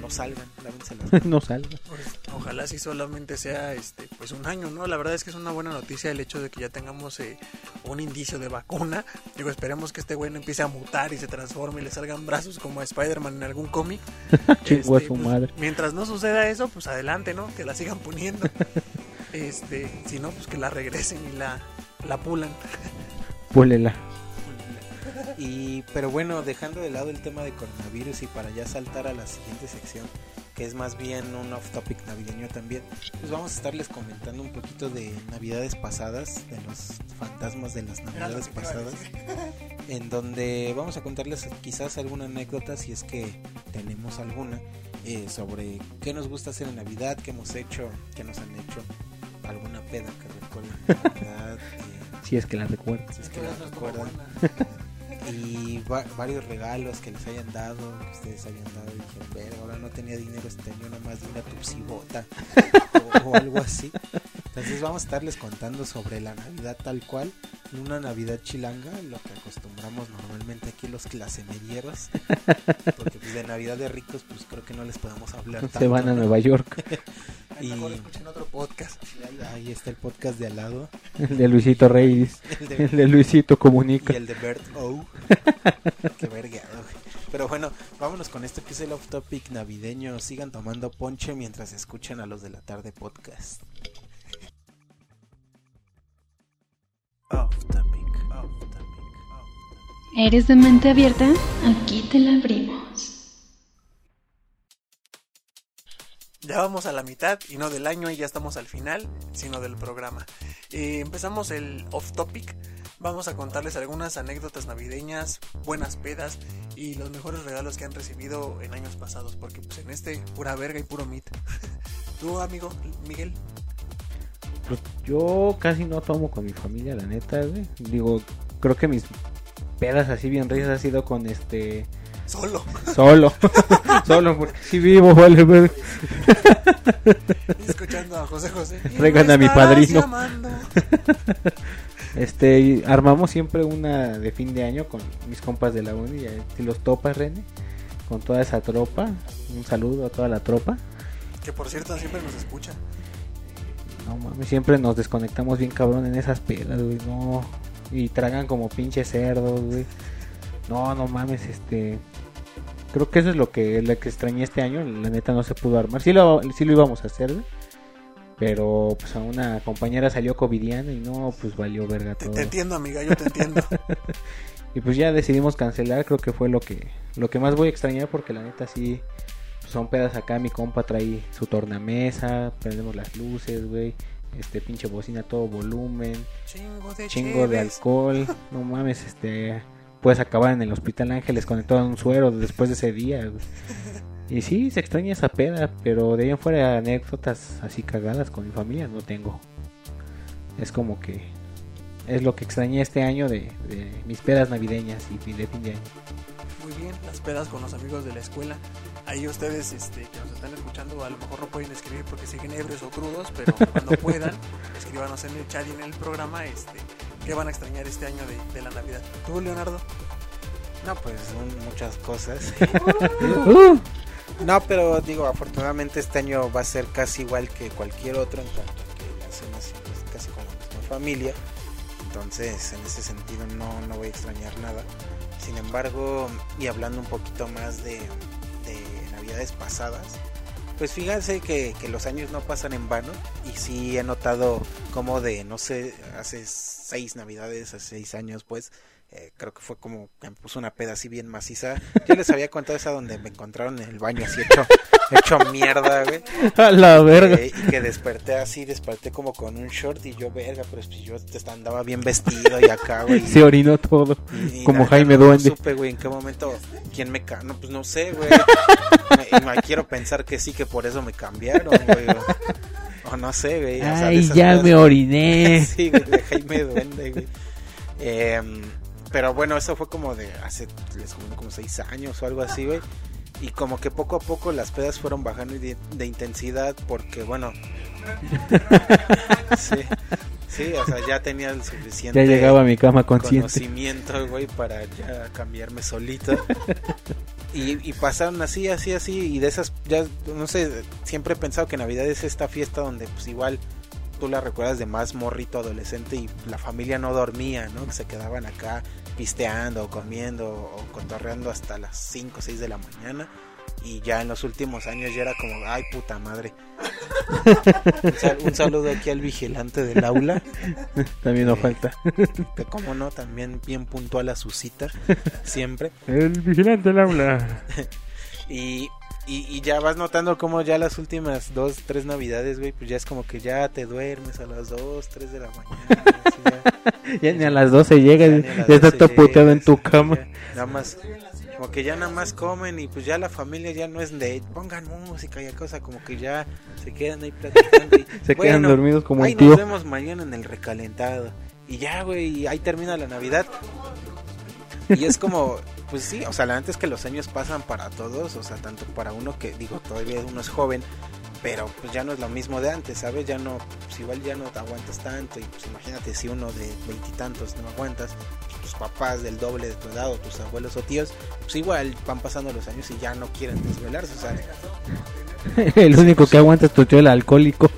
No salgan, lávense las [laughs] manos. no salga. Pues, ojalá si solamente sea este pues un año, ¿no? La verdad es que es una buena noticia el hecho de que ya tengamos eh, un indicio de vacuna. Digo, esperemos que este güey no empiece a mutar y se transforme y le salgan brazos como a Spider-Man en algún cómic. [laughs] Este, su pues, madre. Mientras no suceda eso, pues adelante, ¿no? Que la sigan poniendo. [laughs] Este, si no, pues que la regresen y la, la pulan. Púlela. Y, pero bueno, dejando de lado el tema de coronavirus y para ya saltar a la siguiente sección, que es más bien un off topic navideño también, pues vamos a estarles comentando un poquito de navidades pasadas, de los fantasmas de las navidades pasadas, [laughs] en donde vamos a contarles quizás alguna anécdota, si es que tenemos alguna, eh, sobre qué nos gusta hacer en Navidad, qué hemos hecho, qué nos han hecho, alguna peda que recuerden [laughs] eh, Si es que la recuerdo. si es que la recuerdan [laughs] y va- varios regalos que les hayan dado, que ustedes hayan dado y dijeron, ver, ahora no tenía dinero este año, nada más de una tupsibota o, o algo así. Entonces vamos a estarles contando sobre la Navidad tal cual, una Navidad chilanga, lo que acostumbramos normalmente aquí los clasemedieros, porque pues de Navidad de ricos pues creo que no les podemos hablar tanto. Se van a ¿no? Nueva York. [laughs] Ahí mejor Y- escuchen otro podcast. Ahí, está el podcast de al lado, [laughs] El de Luisito Reyes. [laughs] el de El de Luisito Comunica. Y el de Bert O. [laughs] Qué vergado, güey. Pero bueno, vámonos con esto que es el off topic navideño. Sigan tomando ponche mientras escuchan a los de la tarde podcast. Off topic, off topic, off ¿Eres de mente abierta? Aquí te la abrimos. Ya vamos a la mitad y no del año y ya estamos al final, sino del programa. Eh, empezamos el off topic. Vamos a contarles algunas anécdotas navideñas, buenas pedas y los mejores regalos que han recibido en años pasados, porque pues en este pura verga y puro mit. [laughs] ¿Tú, amigo Miguel? Pues yo casi no tomo con mi familia, la neta, güey. Digo, creo que mis pedas así bien risas ha sido con este Solo. Solo. [laughs] Solo, porque si vivo, vale, ver. Escuchando a José José. [laughs] Traigan a mi padrino. [laughs] Este, armamos siempre una de fin de año con mis compas de la uni, y los topas, René, con toda esa tropa. Un saludo a toda la tropa. Que por cierto siempre nos escucha. No mames, siempre nos desconectamos bien cabrón en esas pedas, güey, no. Y tragan como pinche cerdos, güey. No, no mames, este. Creo que eso es lo que, lo que extrañé este año. La neta no se pudo armar. Sí lo, sí lo íbamos a hacer, pero pues a una compañera salió covidiana y no, pues valió verga todo. Te, entiendo, amiga, yo te entiendo. [laughs] y pues ya decidimos cancelar. Creo que fue lo que, lo que más voy a extrañar porque la neta sí pues, son pedas acá. Mi compa trae su tornamesa, prendemos las luces, güey. Este pinche bocina todo volumen. Chingo de, chingo de alcohol. [laughs] No mames, este puedes acabar en el Hospital Ángeles conectado a un suero después de ese día. [laughs] Y sí, se extraña esa peda, pero de ahí en fuera anécdotas así cagadas con mi familia no tengo. Es como que es lo que extrañé este año de, mis pedas navideñas y de fin de año. Muy bien, las pedas con los amigos de la escuela. Ahí ustedes este, que nos están escuchando a lo mejor no pueden escribir porque siguen ebrios o crudos, pero cuando [laughs] puedan, escríbanos en el chat y en el programa este, qué van a extrañar este año de, la Navidad. ¿Tú, Leonardo? No, pues son muchas cosas. [laughs] [laughs] no, pero digo, afortunadamente este año va a ser casi igual que cualquier otro en cuanto a que la cena es casi con la misma familia. Entonces, en ese sentido no, no voy a extrañar nada. Sin embargo, y hablando un poquito más de, de navidades pasadas, pues fíjense que, que, los años no pasan en vano y sí he notado como de, no sé, hace seis navidades, hace seis años pues, eh, creo que fue como que me puso una peda así bien maciza. Yo les había contado esa donde me encontraron en el baño así hecho, [laughs] hecho mierda, güey. A la verga. Eh, y que desperté así, desperté como con un short y yo, verga, pero pues yo andaba bien vestido y acá, güey. [laughs] Se orinó todo, como Jaime Duende. No supe, güey, en qué momento, quién me No, pues no sé, güey. [laughs] me, quiero pensar que sí, que por eso me cambiaron, güey. O, no sé, güey. Ay, ya me oriné. sí, güey, de Jaime Duende, güey. Eh, pero bueno, eso fue como de hace, les como seis años o algo así, güey. Y como que poco a poco las pedas fueron bajando de, de intensidad porque, bueno... [laughs] sí, sí, o sea, ya tenía el suficiente... Ya llegaba a mi cama consciente. Conocimiento, güey, para ya cambiarme solito. Y, y, pasaron así, así, así, y de esas, ya, no sé, siempre he pensado que Navidad es esta fiesta donde pues igual tú la recuerdas de más morrito adolescente y la familia no dormía, ¿no? Que se quedaban acá pisteando, comiendo o cotorreando hasta las 5 o 6 de la mañana. Y ya en los últimos años ya era como, ay puta madre. [laughs] un, saludo aquí al vigilante del aula. [laughs] También no falta. Que como no, también bien puntual a su cita, siempre. El vigilante del aula. [laughs] y y, ya vas notando como ya las últimas dos, tres navidades, güey, pues ya es como que ya te duermes a las dos, tres de la mañana. [laughs] ya, ni a las doce llegas, ya, ya estás todo puteado en tu cama. nada más, como que ya nada más comen y pues ya la familia ya no es de pongan música y cosa, como que ya se quedan ahí platicando. Y, [laughs] se quedan dormidos como ahí tío. nos vemos mañana en el recalentado. Y ya, güey, ahí termina la Navidad. Y es como, pues sí, o sea, la verdad es que los años pasan para todos, o sea, tanto para uno que, digo, todavía uno es joven, pero pues ya no es lo mismo de antes, ¿sabes? Ya no, pues igual ya no te aguantas tanto y pues imagínate si uno de veintitantos no aguantas, pues, tus papás del doble de tu edad o tus abuelos o tíos, pues igual van pasando los años y ya no quieren desvelarse, o sea, [laughs] el único que aguanta es tu tío el alcohólico.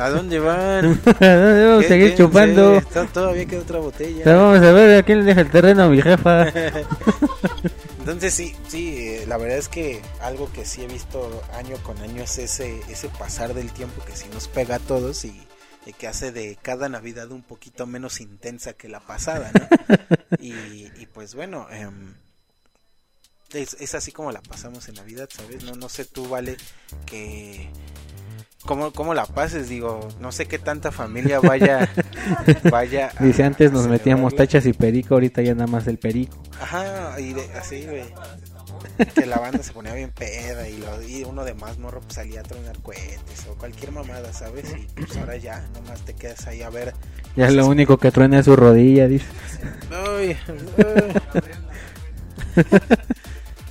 ¿A dónde van? [laughs] ¿A dónde vamos a seguir chupando? Todavía queda otra botella. Vamos a ver a quién le deja el terreno a mi jefa. [laughs] Entonces sí, sí, eh, la verdad es que algo que sí he visto año con año es ese, ese pasar del tiempo que sí nos pega a todos y, que hace de cada Navidad un poquito menos intensa que la pasada, ¿no? y, y pues bueno, eh, es, es así como la pasamos en Navidad, ¿sabes? No, no sé tú, vale, que cómo, cómo la pases, digo, no sé qué tanta familia vaya, [laughs] vaya. a- Dice antes nos metíamos tachas y perico, ahorita ya nada más el perico. Ajá, y de- así, güey. Que la banda se ponía bien peda y, lo, y uno de más morro pues, salía a tronar cohetes o cualquier mamada, ¿sabes? Y pues ahora ya, nomás te quedas ahí a ver. Ya lo único que truena es su rodilla, dice. Ay, ay. [laughs]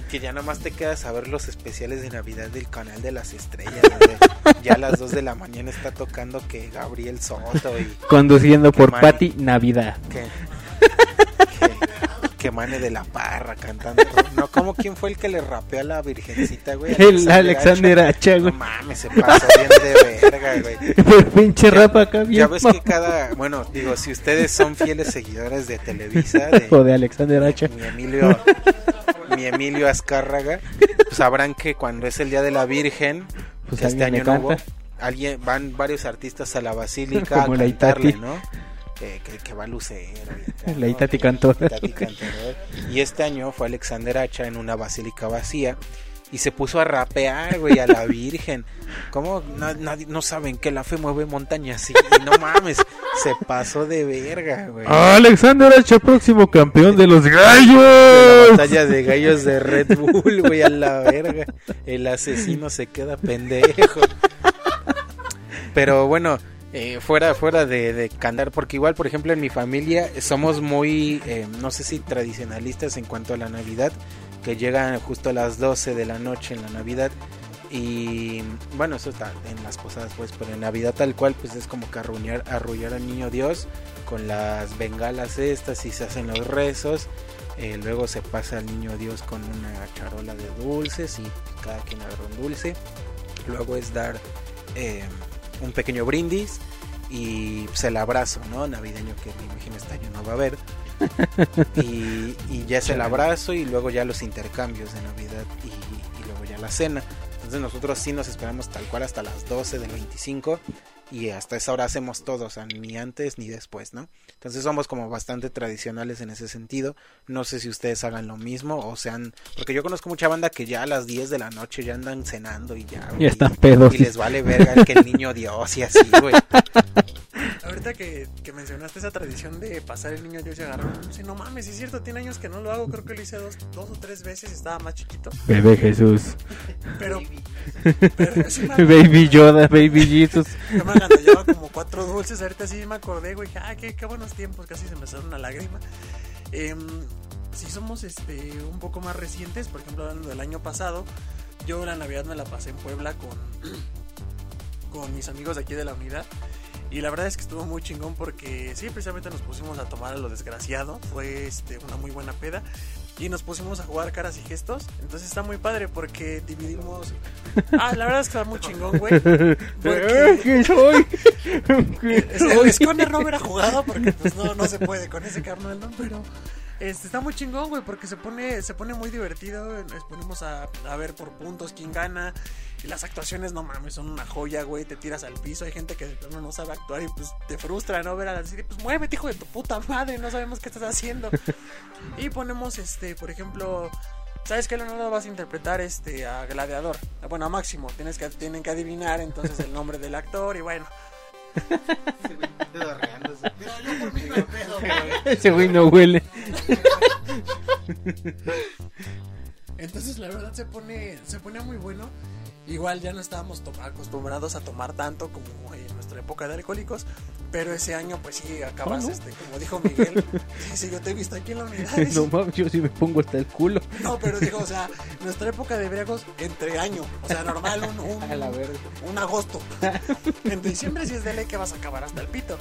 que ya nomás te quedas a ver los especiales de Navidad del canal de las estrellas. donde ya a las 2 de la mañana está tocando que Gabriel Soto y Conduciendo por. Pati Navidad. que, [laughs] que, que Mane de la Parra cantando. No, como quién fue el que le rapeó a la virgencita, güey. El Alexander Hacha, No güey. mames, se pasó bien de verga, güey. [laughs] Pinche rap acá bien. Ya ves que cada, bueno, digo, si ustedes son fieles seguidores de Televisa, de, [laughs] O de Alexander Hacha. mi Emilio, mi Emilio Azcárraga, pues sabrán que cuando es el Día de la Virgen, Pues que este alguien año no hubo, alguien, van varios artistas a la basílica [laughs] Como a cantarle. ¿no? Que, que, que va Lucero. y [laughs] acá, La ¿no? Itati Cantoral. Y este año fue Alexander Hacha en una basílica vacía y se puso a rapear, güey, a la [laughs] Virgen. ¿Cómo na- nadie, no saben que la fe mueve montañas? Y, y no mames, se pasó de verga, güey. Alexander Hacha, próximo campeón de los De la gallos. batalla de gallos de Red Bull, güey, a la verga. El asesino se queda pendejo. Pero bueno, eh, fuera, fuera de, de cantar, porque igual, por ejemplo, en mi familia somos muy, eh, no sé si tradicionalistas en cuanto a la Navidad, que llegan justo a las 12 de la noche en la Navidad. Y bueno, eso está en las posadas, pues, pero en Navidad tal cual, pues es como que arrullar, arrullar al niño Dios con las bengalas estas y se hacen los rezos. Eh, luego se pasa al niño Dios con una charola de dulces y cada quien agarra un dulce. Luego es dar eh, un pequeño brindis y pues, el abrazo, ¿no? Navideño que me imagino este año no va a haber. [laughs] Y, y ya es el abrazo y luego ya los intercambios de Navidad y, y luego ya la cena. Entonces nosotros sí nos esperamos tal cual hasta las 12 del 25 y hasta esa hora hacemos todo, o sea, ni antes ni después, ¿no? Entonces somos como bastante tradicionales en ese sentido. No sé si ustedes hagan lo mismo o sean... Porque yo conozco mucha banda que ya a las 10 de la noche ya andan cenando y ya... Güey, están pedos. Y les vale verga que el niño Dios y así, güey. [laughs] Ahorita que, que mencionaste esa tradición de pasar el niño Dios y agarrar un dulce, no mames, sí es cierto, tiene años que no lo hago, creo que lo hice dos, dos o tres veces, estaba más chiquito, Bebé Jesús. pero, pero sí me, [laughs] Baby Yoda, Baby Jesus. yo me agandallaba como cuatro dulces, ahorita sí me acordé, güey, dije, ah, qué, qué buenos tiempos, casi se me salió una lágrima. Em, si somos este un poco más recientes, por ejemplo, hablando del año pasado, yo la Navidad me la pasé en Puebla con, [clears throat] con mis amigos de aquí de la unidad. Y la verdad es que estuvo muy chingón porque sí, precisamente nos pusimos a tomar a lo desgraciado. Fue este, una muy buena peda. Y nos pusimos a jugar caras y gestos. Entonces está muy padre porque dividimos. Ah, la verdad es que está muy chingón, güey. [laughs] Porque ¿Qué soy? [laughs] es- el esconder no hubiera jugado porque pues no, no se puede con ese carnal, ¿no? Pero este, está muy chingón, güey, porque se pone, se pone muy divertido. Nos ponemos a, a ver por puntos quién gana. Y las actuaciones, no mames, son una joya, güey. Te tiras al piso. Hay gente que de plano no sabe actuar y pues te frustra, ¿no? Ver a la serie, pues muévete, hijo de tu puta madre. No sabemos qué estás haciendo. [laughs] y ponemos, este, por ejemplo. ¿Sabes qué, Leonardo? Vas a interpretar este a Gladiador. Bueno, a Máximo. Tienes que, tienen que adivinar entonces el nombre del actor y bueno. Ese güey no huele. Entonces la verdad se pone, se pone muy bueno. Igual ya no estábamos acostumbrados a tomar tanto como en nuestra época de alcohólicos. Pero ese año pues sí acabas, ¿Oh, no? este, como dijo Miguel. [laughs] sí, sí, yo te he visto aquí en la unidad. sí. [laughs] No mames, yo sí me pongo hasta el culo. No, pero digo, o sea, nuestra época de briagos entre año. O sea, normal, un, un, [laughs] agosto. En diciembre sí es de ley que vas a acabar hasta el pito.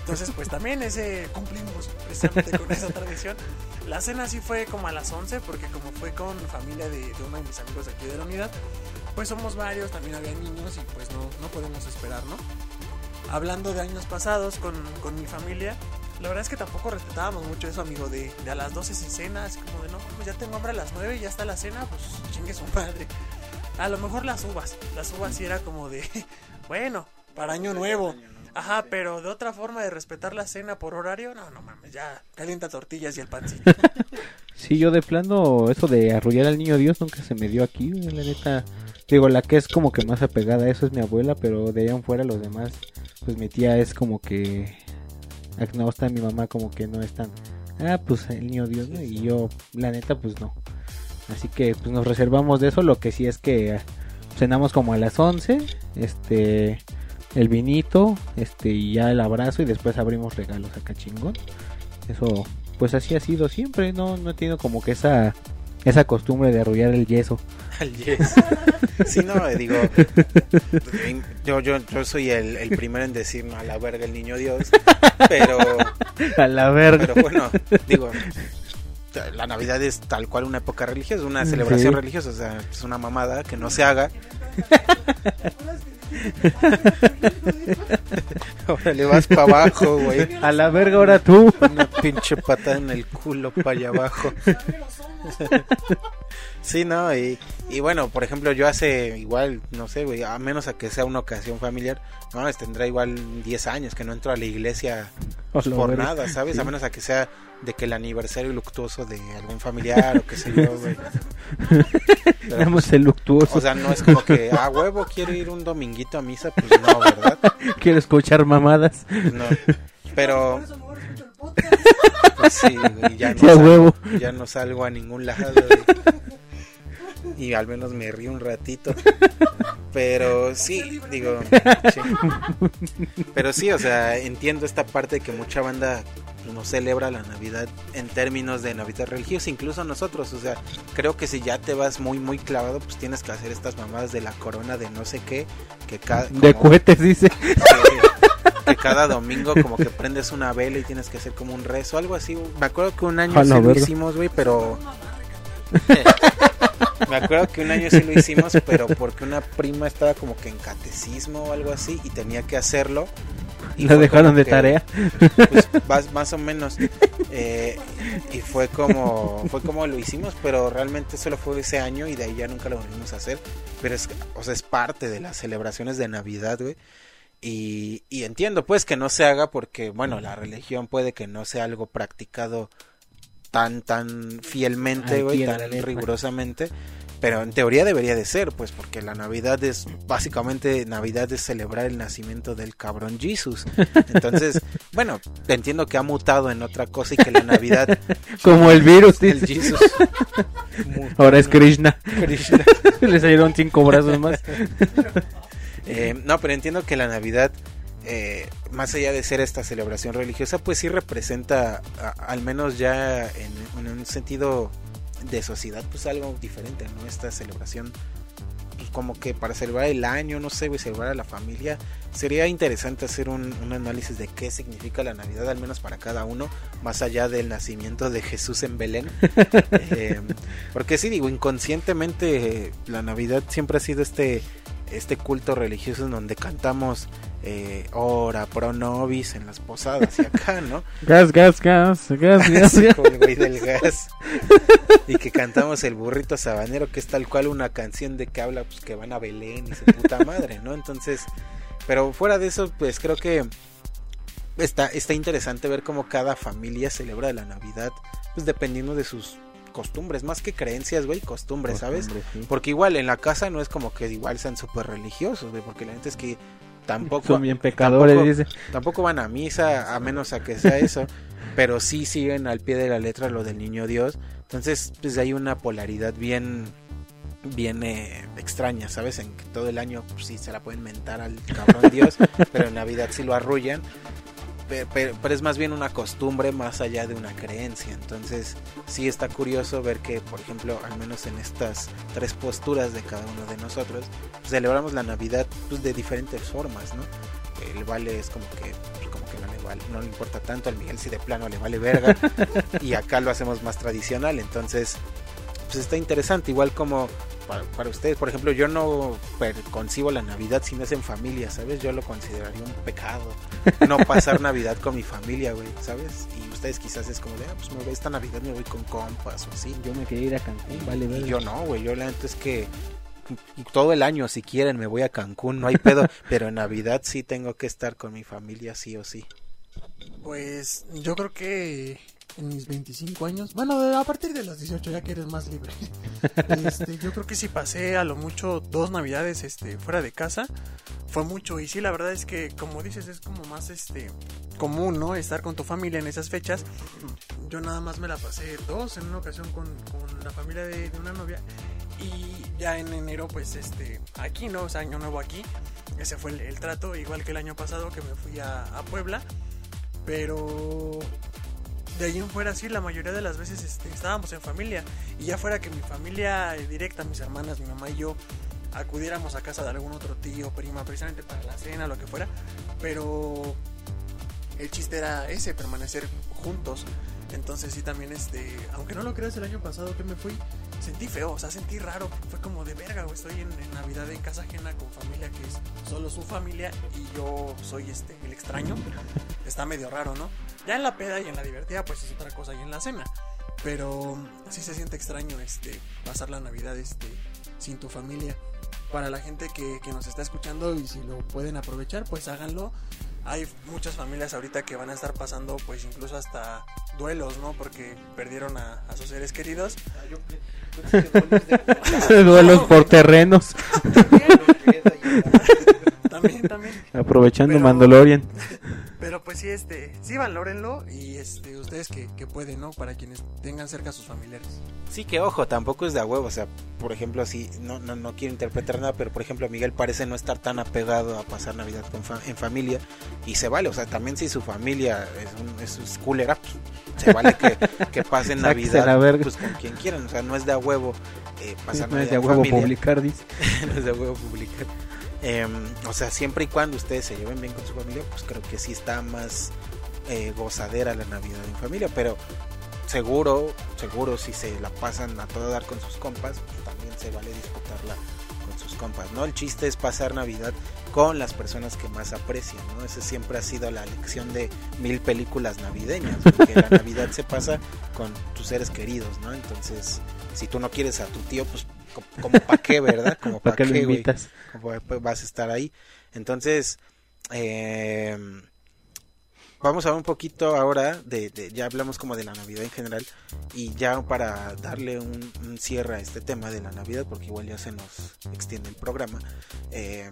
Entonces, pues también ese cumplimos precisamente con esa tradición. La cena sí fue como a las 11, porque como fue con familia de, de uno de mis amigos de aquí de la unidad, pues somos varios, también había niños y pues no, no podemos esperar, ¿no? Hablando de años pasados con, con mi familia, la verdad es que tampoco respetábamos mucho eso, amigo, de, de a las 12 se cena, así como de no, pues ya tengo hambre a las 9 y ya está la cena, pues chingue su madre. A lo mejor las uvas, las uvas sí era como de, [laughs] bueno, para año nuevo. Ajá, pero de otra forma de respetar la cena por horario, no, no mames, ya calienta tortillas y el pancito. [laughs] Sí, yo de plano, eso de arrullar al niño Dios nunca se me dio aquí, la neta. Digo, la que es como que más apegada a eso es mi abuela, pero de allá en fuera los demás, pues mi tía es como que agnosta, mi mamá como que no es tan, ah, pues el niño Dios, ¿no? Y yo, la neta, pues no. Así que pues nos reservamos de eso, lo que sí es que eh, cenamos como a las 11, este, el vinito, este, y ya el abrazo y después abrimos regalos acá chingón. Eso, pues así ha sido siempre, no, no he tenido como que esa, esa costumbre de arrullar el yeso. [laughs] Al yes. Sí, no, digo, yo, yo, yo soy el, el primero en decir no, a la verga el niño Dios, pero, [laughs] A la verga. pero bueno, digo, la Navidad es tal cual una época religiosa, una Sí. celebración religiosa, o sea, es una mamada que no se haga. [laughs] [laughs] Ahora le vas para abajo, güey. A la verga ahora tú. Una pinche patada en el culo para allá abajo. [laughs] Sí, no, y, y bueno, por ejemplo, yo hace igual, no sé, güey, a menos a que sea una ocasión familiar, no, mames, tendrá igual 10 años que no entro a la iglesia pues, por nada, ¿sabes? Sí. A menos a que sea de que el aniversario luctuoso de algún familiar o qué sé yo, güey. [laughs] Damos el luctuoso. o sea, no es como que, ah, huevo, quiero ir un dominguito a misa, pues no, ¿verdad? [laughs] Quiero escuchar mamadas. No. Pero. [laughs] Pues sí, ya no, salgo, huevo. ya no salgo a ningún lado. güey. Y al menos me río un ratito. [laughs] Pero sí, digo. sí. Pero sí, o sea, entiendo esta parte que mucha banda no celebra la Navidad en términos de Navidad religiosa, incluso nosotros. O sea, creo que si ya te vas muy, muy clavado, pues tienes que hacer estas mamadas de la corona de no sé qué. Que cada, De como- cohetes, dice. que, que cada domingo como que prendes una vela y tienes que hacer como un rezo, algo así. Me acuerdo que un año A sí lo verga. hicimos, güey, pero... Me acuerdo que un año sí lo hicimos, pero porque una prima estaba como que en catecismo o algo así y tenía que hacerlo. Y Lo dejaron de que, tarea. pues, más, más o menos. Eh, y fue como fue como lo hicimos, pero realmente solo fue ese año y de ahí ya nunca lo volvimos a hacer. Pero es, o sea, es parte de las celebraciones de Navidad, güey. Y, y entiendo pues que no se haga porque, bueno, la religión puede que no sea algo practicado tan, tan fielmente, güey, tan rigurosamente. Pero en teoría debería de ser, pues, porque la Navidad es, básicamente, Navidad es celebrar el nacimiento del cabrón Jesus. Entonces, [laughs] bueno, entiendo que ha mutado en otra cosa y que la Navidad, [laughs] Como el virus, el. Jesus, [laughs] Ahora es Krishna. Krishna. Le salieron cinco brazos más. Eh, no, pero entiendo que la Navidad, eh, más allá de ser esta celebración religiosa, pues sí representa, a- al menos ya en, en un sentido de sociedad, pues algo diferente, ¿no? Esta celebración, pues como que para celebrar el año, no sé, celebrar a la familia, sería interesante hacer un, un análisis de qué significa la Navidad, al menos para cada uno, más allá del nacimiento de Jesús en Belén. [laughs] Eh, porque sí, digo, inconscientemente eh, la Navidad siempre ha sido este este culto religioso en donde cantamos eh, ora pro nobis en las posadas y acá, ¿no? Gas, [laughs] gas, gas, gas, gas, Así gas. como el güey del gas. [laughs] Y que cantamos el burrito sabanero, que es tal cual una canción de que habla pues que van a Belén y su puta madre, ¿no? Entonces, pero fuera de eso, pues creo que está, está interesante ver cómo cada familia celebra la Navidad, pues dependiendo de sus costumbres, más que creencias, güey, costumbres, ¿sabes? Sí. Porque igual en la casa no es como que igual sean súper religiosos, güey, porque la gente es que tampoco Son bien pecadores, tampoco- dice. tampoco van a misa a menos a que sea eso, [laughs] pero sí siguen al pie de la letra lo del niño Dios. Entonces, pues hay una polaridad bien bien eh, extraña, ¿sabes? En que todo el año pues, sí se la pueden mentar al cabrón Dios, [laughs] pero en Navidad sí lo arrullan. Pe- pe- Pero, es más bien una costumbre más allá de una creencia. Entonces, sí está curioso ver que, por ejemplo, al menos en estas tres posturas de cada uno de nosotros, pues, celebramos la Navidad pues, de diferentes formas, ¿no? El Vale es como que, pues, como que no le, vale- no le importa tanto, al Miguel sí de plano le vale verga, [laughs] y acá lo hacemos más tradicional, entonces, pues está interesante, igual como para, para ustedes, por ejemplo, yo no concibo la Navidad si no es en familia, ¿sabes? Yo lo consideraría un pecado, no pasar [laughs] Navidad con mi familia, güey, ¿sabes? Y ustedes quizás es como de, ah, pues me voy, esta Navidad me voy con compas o así. Yo me quería ir a Cancún, vale, Y verga. yo no, güey, yo la neta es que todo el año si quieren me voy a Cancún, no hay pedo, [laughs] pero en Navidad sí tengo que estar con mi familia sí o sí. Pues yo creo que en mis 25 años. Bueno, a partir de los 18 ya que eres más libre. [laughs] Este, yo creo que si pasé a lo mucho dos navidades este, fuera de casa, fue mucho. Y sí, la verdad es que, como dices, es como más este común, ¿no? Estar con tu familia en esas fechas. Yo nada más me la pasé dos en una ocasión con, con la familia de, de una novia. Y ya en enero, pues este, aquí, ¿no? O sea, año nuevo aquí. Ese fue el, el trato, igual que el año pasado que me fui a, a Puebla. Pero de ahí en fuera sí, la mayoría de las veces este, estábamos en familia. Y ya fuera que mi familia directa, mis hermanas, mi mamá y yo, acudiéramos a casa de algún otro tío, prima, precisamente para la cena, lo que fuera. Pero el chiste era ese, permanecer juntos. Entonces sí también este, aunque no lo creas el año pasado que me fui, sentí feo, o sea, sentí raro, fue como de verga, güey, estoy en, Navidad en casa ajena con familia que es solo su familia y yo soy este el extraño. Está medio raro, ¿no? Ya en la peda y en la divertida pues es otra cosa y en la cena. Pero sí se siente extraño este pasar la Navidad este sin tu familia. Para la gente que, que nos está escuchando y si lo pueden aprovechar, pues háganlo hay muchas familias ahorita que van a estar pasando pues incluso hasta duelos, ¿no? Porque perdieron a, a sus seres queridos. [laughs] [laughs] Duelos por terrenos. También, también. Aprovechando Pero- Mandalorian. [laughs] Pero pues sí, este, sí valórenlo y este, ustedes que, que pueden, ¿no? Para quienes tengan cerca a sus familiares. Sí, que ojo, tampoco es de a huevo. O sea, por ejemplo, si no, no, no quiero interpretar nada, pero por ejemplo, Miguel parece no estar tan apegado a pasar Navidad con fa- en familia. Y se vale, o sea, también si su familia es, un, es, es culera, pues, se vale que, [laughs] que pasen Navidad pues, con quien quieran. O sea, no es de a huevo eh, pasar No es Navidad de en huevo familia. publicar, dice. [laughs] no es de huevo publicar. Em, o sea, siempre y cuando ustedes se lleven bien con su familia, pues creo que sí está más eh, gozadera la Navidad en familia, pero seguro, seguro si se la pasan a todo dar con sus compas, pues también se vale disfrutarla con sus compas, ¿no? El chiste es pasar Navidad con las personas que más aprecian, ¿no? Esa siempre ha sido la lección de mil películas navideñas, porque la [laughs] Navidad se pasa con tus seres queridos, ¿no? Entonces, si tú no quieres a tu tío, pues como para qué, ¿verdad? Como [laughs] ¿Para qué güey pues, pues, vas a estar ahí. Entonces, eh, vamos a un poquito ahora de, ya hablamos como de la Navidad en general y ya para darle un, cierre a este tema de la Navidad porque igual ya se nos extiende el programa. Eh,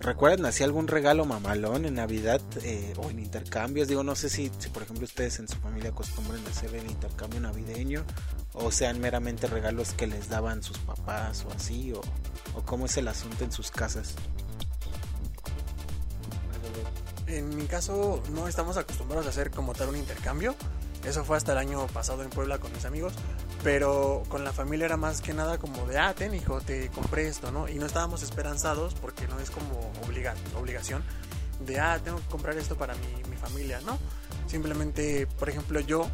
¿Recuerdan así algún regalo mamalón en Navidad eh, o en intercambios? Digo, no sé si, por ejemplo ustedes en su familia acostumbran hacer el intercambio navideño o sean meramente regalos que les daban sus papás o así o cómo es el asunto en sus casas. En mi caso, no estamos acostumbrados a hacer como tal un intercambio. Eso fue hasta el año pasado en Puebla con mis amigos. Pero con la familia era más que nada como de, ah, ten hijo, te compré esto, ¿no? Y no estábamos esperanzados porque no es como obliga obligación de, ah, tengo que comprar esto para mi, mi familia, ¿no? Simplemente, por ejemplo, yo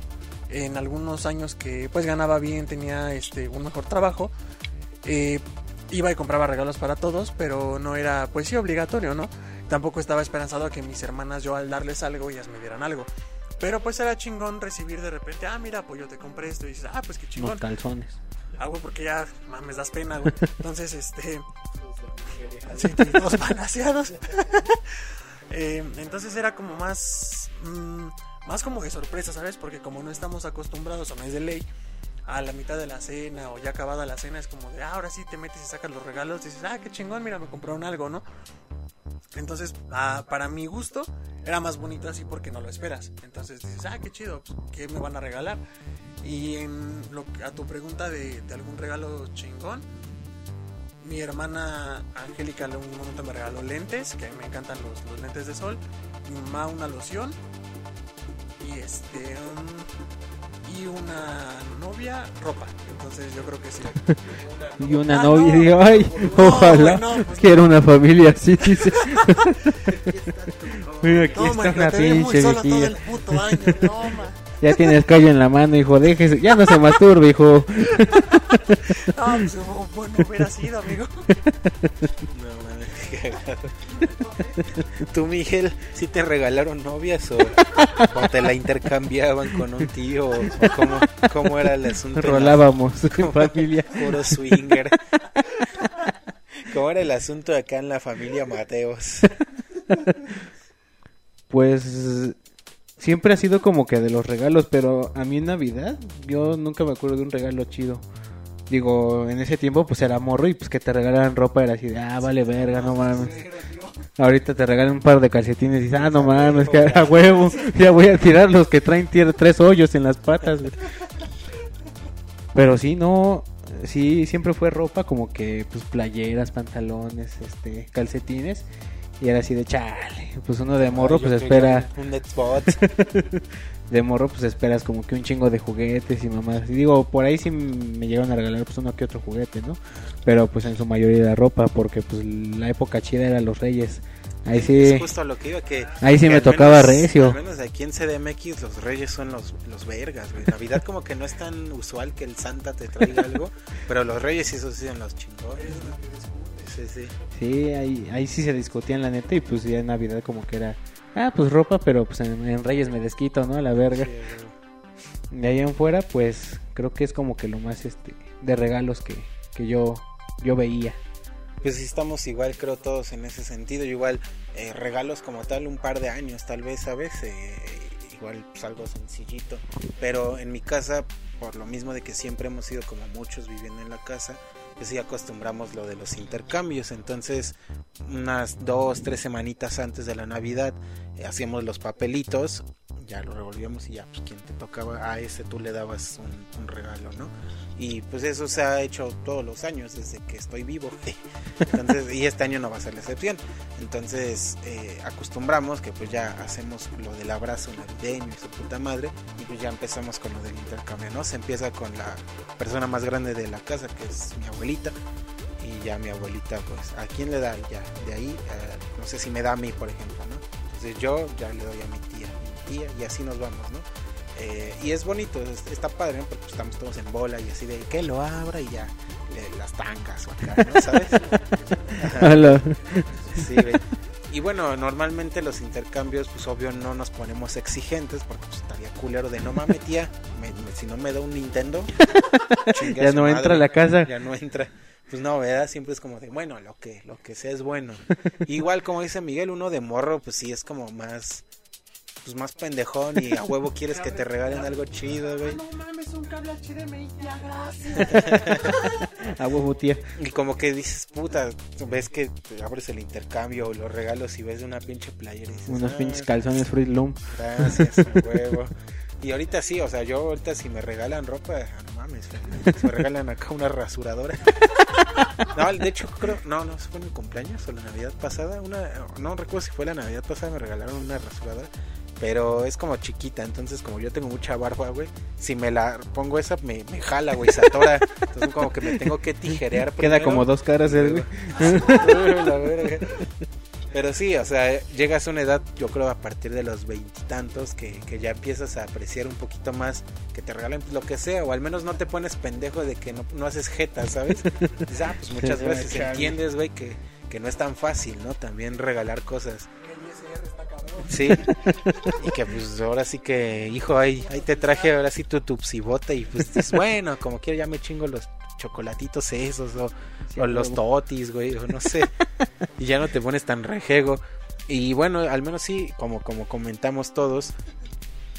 en algunos años que pues ganaba bien, tenía este un mejor trabajo, eh, iba y compraba regalos para todos, pero no era pues sí obligatorio, ¿no? Tampoco estaba esperanzado a que mis hermanas yo al darles algo ellas me dieran algo. Pero pues era chingón recibir de repente, ah, mira, pues yo te compré esto y dices, ah, pues qué chingón. Unos calzones. Ah, güey, porque ya mames, das pena, güey. [laughs] Entonces, este. Sí, todos palaciados. [laughs] Eh, entonces era como más. mm, más como de sorpresa, ¿sabes? Porque como no estamos acostumbrados o no es de ley, a la mitad de la cena o ya acabada la cena es como de, ah, ahora sí te metes y sacas los regalos. Dices, ah, qué chingón, mira, me compraron algo, ¿no? Entonces, ah, para mi gusto, era más bonito así porque no lo esperas. Entonces dices, ah, qué chido, ¿qué me van a regalar? Y a tu pregunta de, algún regalo chingón, mi hermana Angélica en un momento me regaló lentes, que a mí me encantan los, lentes de sol. Mi mamá una loción. Y este. um, y una novia ropa. Entonces yo creo que sí. [laughs] Y una Ah, novia, no. digo, ay, No, ojalá güey, no, pues quiero una familia así, [laughs] dice. [laughs] Mira, aquí está muy pinche viejilla. Ya tiene el callo en la mano, hijo, déjese. Ya no se masturbe, hijo. No, pues, bueno, hubiera sido, amigo. No cagado. [laughs] ¿Tú, Miguel, si te regalaron novias o, o te la intercambiaban con un tío? ¿O cómo, cómo era el asunto? la- Rolábamos en familia. Puro swinger. ¿Cómo era el asunto acá en la familia Mateos? Pues siempre ha sido como que de los regalos, pero a mí en Navidad yo nunca me acuerdo de un regalo chido. Digo, en ese tiempo pues era morro y pues que te regalaran ropa era así de, ah, vale verga, no mames. Ahorita te regalan un par de calcetines y dices, ah, no mames, que a huevo, [laughs] ya voy a tirar los que traen tres hoyos en las patas. güey. Pero sí, no, sí, siempre fue ropa como que, pues, playeras, pantalones, este, calcetines. Y era así de chale, pues uno de morro Ay, pues espera, Un Xbox. [laughs] de morro pues esperas como que un chingo de juguetes y mamás. Y digo, por ahí sí me llegaron a regalar pues uno que otro juguete, ¿no? Pero pues en su mayoría era ropa porque pues la época chida era los reyes. Ahí sí, Es justo a lo que iba que. ahí sí que me tocaba menos- recio. Al menos aquí en CDMX los reyes son los, los vergas, güey. Navidad como que no es tan usual que el Santa te traiga algo, pero los reyes sí son los chingones. ¿no? Sí, sí. Sí, ahí, ahí sí se discutían la neta y pues ya en Navidad como que era, ah, pues ropa, pero pues en, en Reyes me desquito, ¿no? A la verga. Sí. De ahí en fuera, pues creo que es como que lo más este de regalos que, que yo, yo veía. Pues estamos igual, creo todos en ese sentido. Igual eh, regalos como tal, un par de años tal vez, ¿sabes? Eh, igual pues algo sencillito. Pero en mi casa, por lo mismo de que siempre hemos sido como muchos viviendo en la casa, pues sí acostumbramos lo de los intercambios. Entonces, unas dos, tres semanitas antes de la Navidad, hacíamos los papelitos, ya lo revolvíamos y ya, pues quien te tocaba a ese tú le dabas un, regalo, ¿no? Y pues eso se ha hecho todos los años desde que estoy vivo. [laughs] Y este año no va a ser la excepción. Entonces, eh, acostumbramos que pues ya hacemos lo del abrazo navideño y su puta madre. Y pues ya empezamos con lo del intercambio, ¿no? Se empieza con la persona más grande de la casa, que es mi abuelita. Y ya mi abuelita, pues, ¿a quién le da? Ya, de ahí, eh, no sé si me da a mí, por ejemplo, ¿no? Entonces yo ya le doy a mi tía, y mi tía, y así nos vamos, ¿no? Eh, y es bonito, es- está padre, ¿no? porque pues, estamos todos en bola y así de que lo abra y ya le- las tangas o acá, ¿no? ¿Sabes? Ajá, [laughs] Hola. sí. Y bueno, normalmente los intercambios, pues obvio no nos ponemos exigentes porque pues, estaría culero de no mames, tía, me- me- si no me da un Nintendo, [laughs] Ya no madre". entra a la casa. Ya no entra. Pues no, ¿verdad? Siempre es como de, bueno, lo que, lo que sea es bueno. [laughs] Igual como dice Miguel, uno de morro, pues sí es como más, pues más pendejón y a huevo quieres que te regalen algo chido, güey. No mames, un cable HDMI, ya gracias. [laughs] A huevo, tía. Y como que dices, puta, ves que te abres el intercambio o los regalos y ves una pinche playera y dices, Unos "Ah, pinches calzones Fruit Loom. Gracias, a huevo. [laughs] Y ahorita sí, o sea, yo ahorita si me regalan ropa, ah, no mames, si me regalan acá una rasuradora. [laughs] No, de hecho creo, no, no, fue en mi cumpleaños o la Navidad pasada, una, no recuerdo si fue la Navidad pasada, me regalaron una rasuradora, pero es como chiquita, entonces como yo tengo mucha barba, güey, si me la pongo esa me, me jala, güey, se atora, entonces como que me tengo que tijerear Queda primero. como dos caras, ¿eh, güey. [laughs] Pero sí, o sea, llegas a una edad, yo creo a partir de los veintitantos, que, que ya empiezas a apreciar un poquito más que te regalen lo que sea, o al menos no te pones pendejo de que no, no haces jeta, ¿sabes? [laughs] Dices, ah, pues muchas veces entiendes, güey, que, que no es tan fácil, ¿no? También regalar cosas. Sí, y que pues ahora sí que, hijo, ahí, ahí te traje ahora sí tu tupsibote y pues dices, bueno, como quiera ya me chingo los chocolatitos esos o, Sí, o los totis, güey, o no sé. y ya no te pones tan rejego. Y bueno, al menos sí, como, como comentamos todos,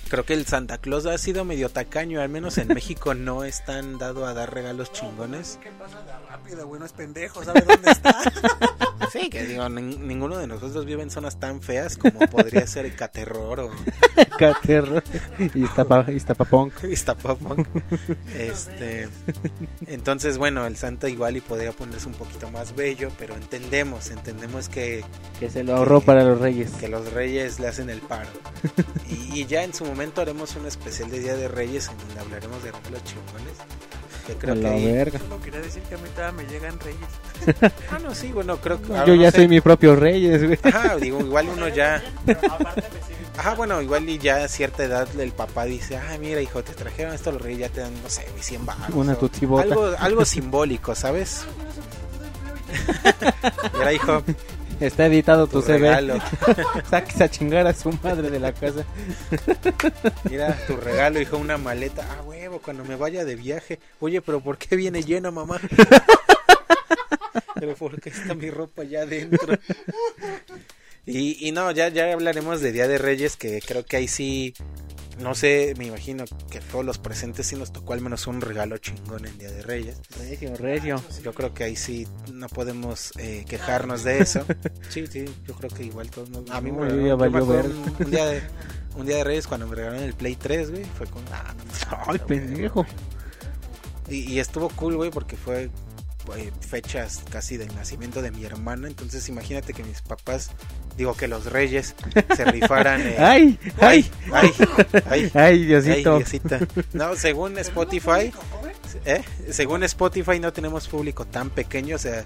creo que el Santa Claus ha sido medio tacaño, al menos en México no es tan dado a dar regalos chingones. ¿Qué pasa de rápido, güey? No es pendejo, ¿sabe dónde está? [laughs] Sí, que digo, nin- ninguno de nosotros vive en zonas tan feas como podría ser Ecaterror o Caterro. Y Iztapa- Iztapapunk. [laughs] Este, entonces, bueno, el Santa igual y podría ponerse un poquito más bello, pero entendemos, entendemos que, Que se lo ahorró para los reyes. que los reyes le hacen el paro. Y, y ya en su momento haremos un especial de Día de Reyes en donde hablaremos de regalos chingones. Que creo A que la ahí- verga. Solo quería decir que a mí todavía me llegan reyes. [laughs] Ah, no, sí, bueno, creo que... Yo no ya sé. soy mi propio reyes, güey. Ajá, digo, igual uno ya... [laughs] Ajá, bueno, igual y ya a cierta edad el papá dice, ay, mira, hijo, te trajeron esto, los reyes ya te dan, no sé, güey, 100 baros. Una tutibota. Algo, algo simbólico, ¿sabes? [laughs] Mira, hijo, Está editado tu, tu CV. regalo. [laughs] Sáquese a chingar a su madre de la casa. Mira, tu regalo, hijo, una maleta. Ah, huevo, cuando me vaya de viaje. Oye, pero ¿por qué viene lleno, mamá? pero ¿por qué está mi ropa allá adentro? Y, y no, ya, ya hablaremos de Día de Reyes, que creo que ahí sí, no sé, me imagino que todos los presentes sí nos tocó al menos un regalo chingón en Día de Reyes. Regio, regio. Yo creo que ahí sí no podemos eh, quejarnos de eso. [laughs] Sí, sí, yo creo que igual todos nos... A mí No, me, me valió ver. un, un día de, un día de Reyes cuando me regalaron el Play 3, güey, fue con... Ah, no, Ay, pendejo. y, y estuvo cool, güey, porque fue eh, fechas casi del nacimiento de mi hermana. Entonces imagínate que mis papás, digo que los reyes, se rifaran. [laughs] eh, Ay, ay, ay, [laughs] ay, Diosito. ay, Diosita. No, según Spotify, ¿eh? según Spotify no tenemos público tan pequeño, o sea,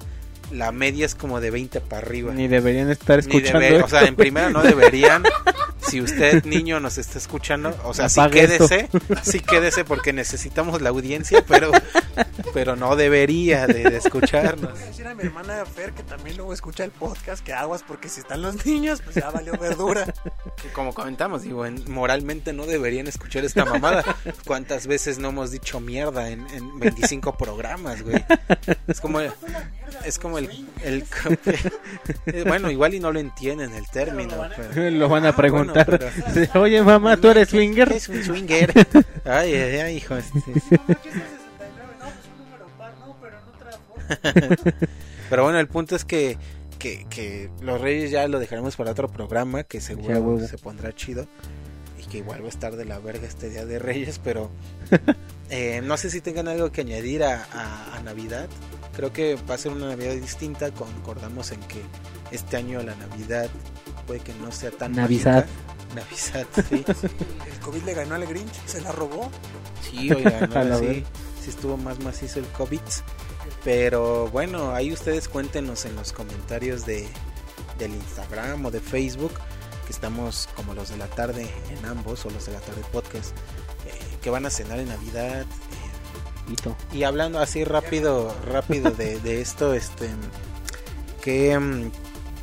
la media es como de 20 para arriba. Ni deberían estar Ni escuchando. o sea, en primera no deberían. [laughs] Si usted, niño, nos está escuchando, o sea, sí Apague esto. quédese, sí quédese porque necesitamos la audiencia, pero, pero no debería de, de escucharnos. Voy a decir a mi hermana Fer que también luego escucha el podcast que aguas porque si están los niños, pues ya valió verdura. Que como comentamos, digo, en- moralmente no deberían escuchar esta mamada. ¿Cuántas veces no hemos dicho mierda en, en 25 programas, güey? Es como, es como el, el- [laughs] eh, bueno, igual y no lo entienden el término, pero... Lo van a Ah, preguntar. bueno, [laughs] Oye, mamá, ¿tú eres ¿Qué swinger? Es un swinger. [laughs] Ay, ay, ay, hijo. este. Pero bueno, el punto es que, que, que los Reyes ya lo dejaremos para otro programa que Ya, seguro se pondrá chido. Y que igual va a estar de la verga este día de Reyes, pero eh, no sé si tengan algo que añadir a, a- a Navidad. Creo que va a ser una Navidad distinta. Concordamos en que este año la Navidad puede que no sea tan Navidad. mágica. Navidad, sí. [laughs] El COVID le ganó al Grinch, se la robó. Sí, oigan, ahora [laughs] sí, sí estuvo más macizo el COVID. Pero bueno, ahí ustedes cuéntenos en los comentarios de, del Instagram o de Facebook, que estamos como los de la tarde en ambos, o los de la tarde podcast, eh, que van a cenar en Navidad. Hito. y hablando así rápido, rápido de, de esto, este, ¿qué, mm,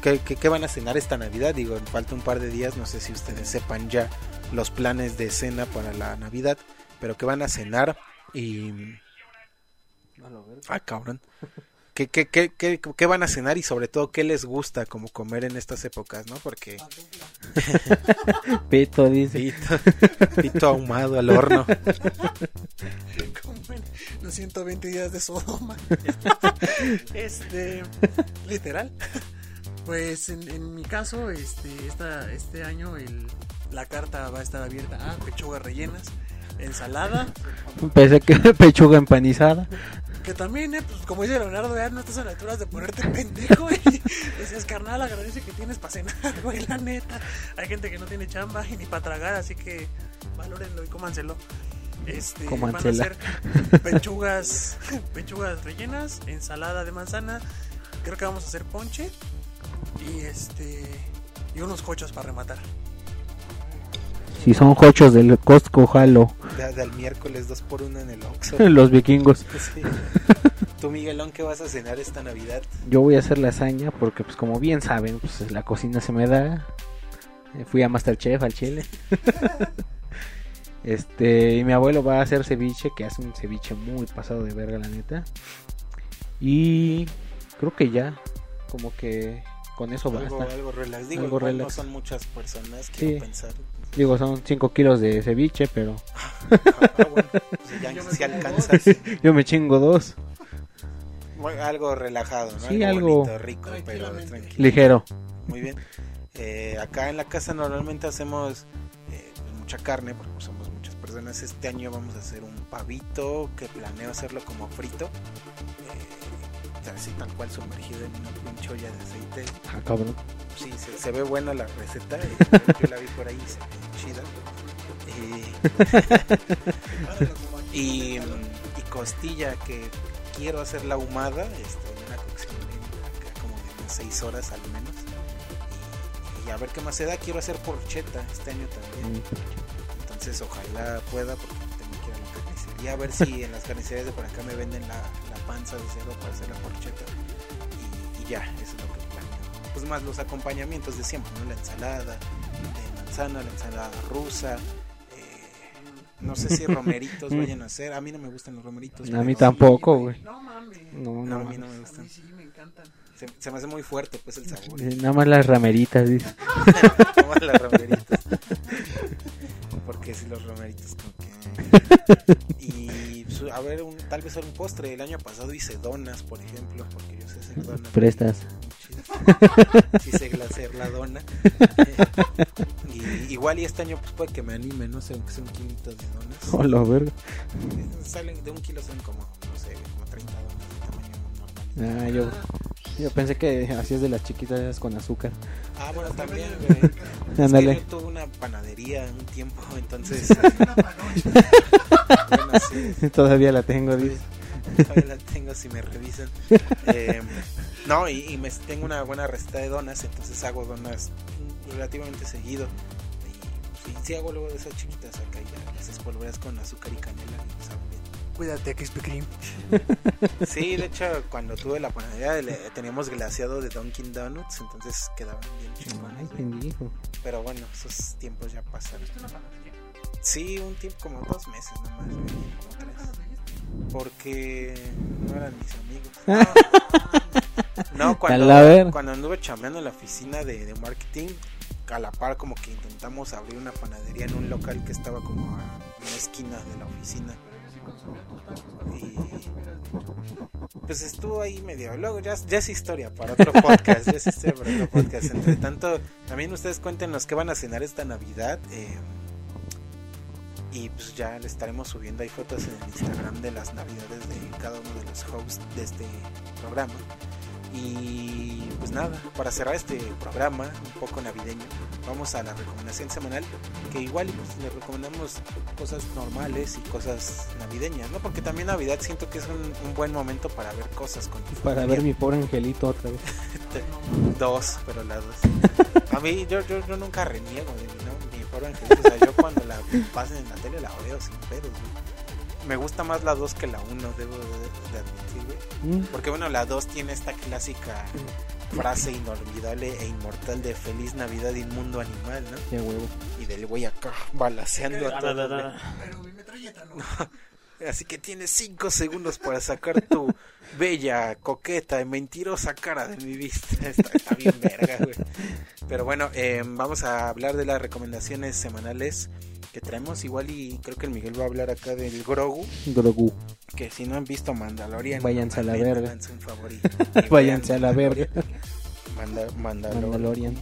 qué, qué- qué van a cenar esta Navidad? Digo, falta un par de días, no sé si ustedes sepan ya los planes de cena para la Navidad, pero ¿qué van a cenar? Y... Ah, cabrón. ¿Qué, qué, qué, qué, qué van a cenar y sobre todo qué les gusta como comer en estas épocas, ¿no? Porque [laughs] Pito dice. pito, pito ahumado al horno. Como en los 120 días de Sodoma. [laughs] este, literal. Pues en, en mi caso, este, esta, este año el, la carta va a estar abierta a pechugas rellenas, ensalada, Pensé que [laughs] pechuga empanizada. Que también, eh, pues, como dice Leonardo, ya no estás a las alturas de ponerte [laughs] pendejo y decías, carnal, agradece que tienes para cenar, [laughs] güey, la neta. Hay gente que no tiene chamba y ni para tragar, así que valórenlo y cómanselo. Este, van a hacer [laughs] pechugas, pechugas rellenas, ensalada de manzana, creo que vamos a hacer ponche y este y unos cochos para rematar. Si son jochos del Costco, jalo. De, del miércoles 2 por 1 en el Oxxo. [laughs] Los vikingos. Sí. Tú, Miguelón, ¿qué vas a cenar esta Navidad? Yo voy a hacer lasaña porque, pues, como bien saben, pues la cocina se me da. Eh, Fui a Masterchef al Chile. [laughs] este, y mi abuelo va a hacer ceviche, que hace un ceviche muy pasado de verga, la neta. Y creo que ya, como que con eso Algo, basta. algo relax. Digo, Algo igual no relax. son muchas personas, quiero Sí. pensar. Digo, son 5 kilos de ceviche, pero [laughs] Ah, bueno, pues ya Yo me si alcanzas. [laughs] yo me chingo dos. Bueno, Algo relajado, ¿no? Sí, algo- bonito, rico, pero tranquilo. Ligero. Muy bien. Eh, acá en la casa normalmente hacemos eh, mucha carne porque pues, somos muchas personas. Este año vamos a hacer un pavito que planeo hacerlo como frito. Eh, así tal cual sumergido en una pinche olla de aceite. Ah, cabrón. Sí, se, se ve buena la receta. eh, yo la vi por ahí, se ve chida. [laughs] Y, y, mm, y costilla que quiero hacer la ahumada, este, en una cocción de acá como de unas 6 horas al menos. Y, y a ver qué más se da. Quiero hacer porcheta este año también. Entonces ojalá pueda porque tengo que ir a la carnicería a ver si en las carnicerías de por acá me venden la panza de cerdo para hacer la porcheta. Y, y ya, eso es lo que planeo. Pues más los acompañamientos de siempre, ¿no? La ensalada de manzana, la ensalada rusa. eh, No sé si [laughs] romeritos vayan a hacer. A mí no me gustan los romeritos. A mí tampoco, güey. No mames. No, No, no. a mí no me A gustan. mí sí me encantan. Se, se me hace muy fuerte, pues, el sabor. Eh, Nada más las rameritas, dice. [laughs] Como las romeritas. [laughs] Porque si los romeritos como que... Y ver, un- tal vez un postre. El año pasado hice donas, por ejemplo, porque yo sé hacer donas. Prestas. Sí sé hacer la dona. [laughs] y igual y este año pues puede que me anime, no sé, aunque sea un kilito de donas. Hola, verga. Salen de un kilo son como, no sé, como 30 donas de tamaño normal. Ah, yo, yo pensé que hacías de las chiquitas con azúcar. Ah, bueno, también, güey. Es que Ándale. yo tuve una panadería un tiempo, entonces. bueno, sí, [laughs] Todavía la tengo, dice. todavía la tengo si me revisan. Eh, no, y, y me, tengo una buena receta de donas, entonces hago donas relativamente seguido. Y sí, sí hago luego de esas chiquitas acá ya las espolvoreas con azúcar y canela y saben bien. Cuídate, Krispy Kreme. [laughs] Sí, de hecho, cuando tuve la panadería le- teníamos glaseado de Dunkin' Donuts, entonces quedaban bien Ay, chingones. pendejo. Pero bueno, esos tiempos ya pasaron. Sí, un tiempo como dos meses nomás, güey, como tres. Porque no eran mis amigos. [laughs] No, No, cuando, cuando anduve chambeando en la oficina de, de marketing, a la par como que intentamos abrir una panadería en un local que estaba como a una esquina de la oficina. Y pues estuvo ahí medio. Luego ya, ya es historia para otro podcast. ya es historia para otro podcast. Entre tanto, también ustedes cuéntenos qué van a cenar esta Navidad. eh, y pues ya le estaremos subiendo ahí fotos en el Instagram de las navidades de cada uno de los hosts de este programa. Y pues nada, para cerrar este programa un poco navideño, vamos a la recomendación semanal, que igual pues, le recomendamos cosas normales y cosas navideñas, ¿no? Porque también Navidad siento que es un, un buen momento para ver cosas con tu Para familia. ver mi pobre angelito otra vez. [laughs] Dos, pero las dos. A mí, yo, yo, yo nunca reniego de mi, ¿no? mi pobre angelito. O sea, yo cuando la pasen en la tele la veo sin pedos, güey. Me gusta más la 2 que la 1, debo de, de admitir, güey. Mm. Porque bueno, la 2 tiene esta clásica frase inolvidable e inmortal de Feliz Navidad inmundo animal, ¿no? Qué huevo. Y del güey acá balaseando a todos, güey. Pero mi metralleta no. Así que tienes 5 segundos para sacar tu bella, coqueta y mentirosa cara de mi vista. [laughs] Está, está bien verga, güey. Pero bueno, eh, vamos a hablar de las recomendaciones semanales que traemos. Igual y creo que el Miguel va a hablar acá del Grogu. Grogu. Que si no han visto Mandalorian, Váyanse a la verga. [laughs] Váyanse a la verga. Manda- Mandalorian. Mandalorian.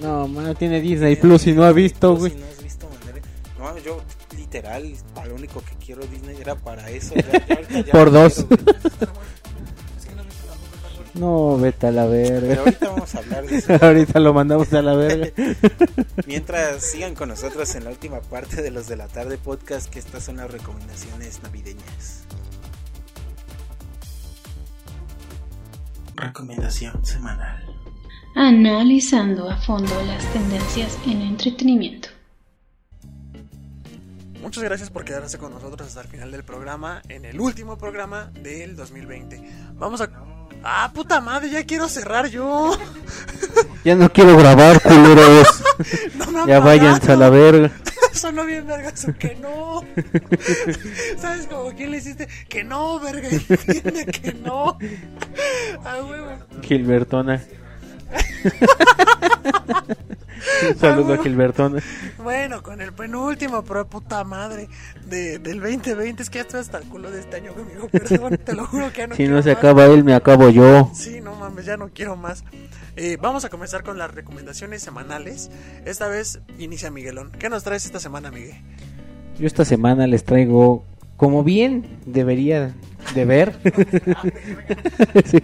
No, mano, tiene Disney Plus y no ha visto, güey. Si no has visto Mandalorian. No, yo literal, para lo único que quiero Disney era para eso. ya- ya Por dos. quiero. No, vete a la Pero verga. ahorita vamos a hablar de eso. [laughs] Ahorita lo mandamos a la verga. [laughs] Mientras sigan con nosotros en la última parte de los de la tarde podcast, que estas son las recomendaciones navideñas. Recomendación semanal. Analizando a fondo las tendencias en entretenimiento. Muchas gracias por quedarse con nosotros hasta el final del programa, en el último programa del 2020. Vamos a... Ah, puta madre, ya quiero cerrar yo. [laughs] Ya no quiero grabar, culeros. [laughs] No Ya váyanse a la verga. [laughs] Sonó bien vergazo, que no. ¿Sabes como quién le hiciste? Que no, verga, entiende que no. Ah, huevo. Gilbertona. [laughs] Un saludo a Gilbertona. Bueno, con el penúltimo, pero puta madre, de, del 2020, es que ya estoy hasta el culo de este año conmigo, perdón, te lo juro que ya no Si no se más. acaba él, me acabo yo. Sí, no mames, ya no quiero más. Eh, vamos a comenzar con las recomendaciones semanales. Esta vez inicia Miguelón. ¿Qué nos traes esta semana, Miguel? Yo esta semana les traigo, como bien debería de ver. [laughs] [laughs] Sí.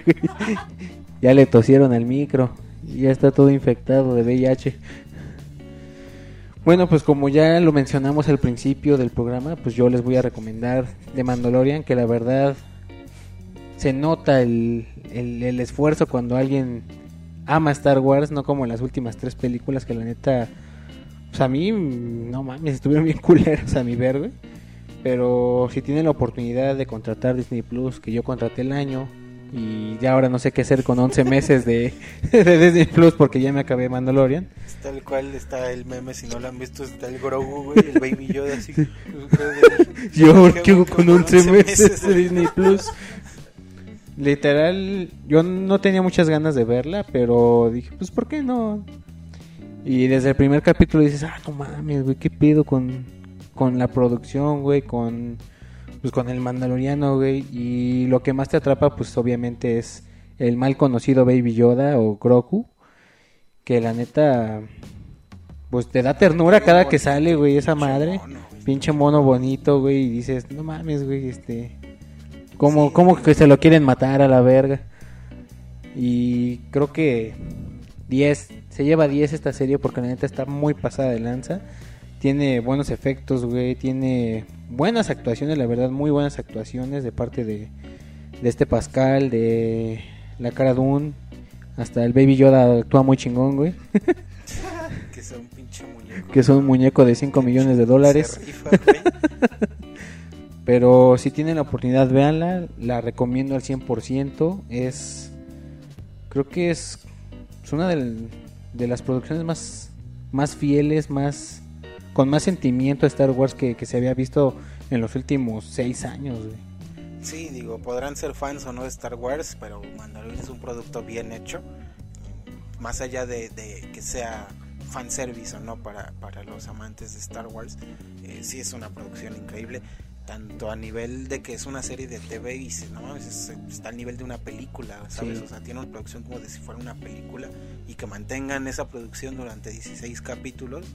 ya le tosieron al micro. Ya está todo infectado de VIH. Bueno, pues como ya lo mencionamos al principio del programa, pues yo les voy a recomendar The Mandalorian, que la verdad se nota el, el, esfuerzo cuando alguien ama Star Wars, no como las últimas tres películas que la neta, pues a mí, no mames, estuvieron bien [laughs] culeros a mi ver, güey. Pero si tienen la oportunidad de contratar Disney Plus, que yo contraté el año, Y ya ahora no sé qué hacer con 11 meses de, [laughs] de Disney Plus porque ya me acabé Mandalorian. Está el cual está el meme, si no lo han visto, está el Grogu, güey, el Baby Yoda así. [laughs] Yo ¿qué hago con 11 meses de Disney Plus. Literal, yo no tenía muchas ganas de verla, pero dije, pues ¿por qué no? Y desde el primer capítulo dices, ah, no mames, güey, ¿qué pido con, con la producción, güey? Con, pues, con el Mandaloriano, güey. Y lo que más te atrapa, pues obviamente es el mal conocido Baby Yoda o Grogu. Que la neta, pues te da ternura cada que sale, güey, esa madre. Pinche mono bonito, güey. Y dices, no mames, güey, este... ¿Cómo, cómo que se lo quieren matar a la verga? Y creo que 10, se lleva 10 esta serie porque la neta está muy pasada de lanza. Tiene buenos efectos, güey. Tiene buenas actuaciones, la verdad, muy buenas actuaciones de parte de, de este Pascal, de la cara Dune. Hasta el Baby Yoda actúa muy chingón, güey. [laughs] Que sea un pinche muñeco. Que es un muñeco de 5 millones de dólares. Rifa. [laughs] Pero si tienen la oportunidad, véanla. La recomiendo al 100%. Es. Creo que es. Es una del- de las producciones más. Más fieles, más. Con más sentimiento de Star Wars que, que se había visto en los últimos 6 años. Sí, digo, podrán ser fans o no de Star Wars, pero Mandalorian es un producto bien hecho. Más allá de, de que sea fanservice o no para, para los amantes de Star Wars, eh, sí es una producción increíble. Tanto a nivel de que es una serie de TV y no mames, es- está al nivel de una película, ¿sabes? Sí. O sea, tiene una producción como de si fuera una película y que mantengan esa producción durante 16 capítulos.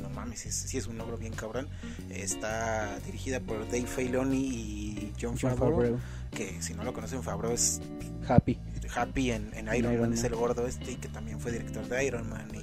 No mames, sí es, es un logro bien cabrón. Está dirigida por Dave Filoni y John John Favreau, Favreau. que si no lo conocen, Favreau es Happy. Happy en, en Iron, Iron Man, Man. es el gordo este y que también fue director de Iron Man. Y,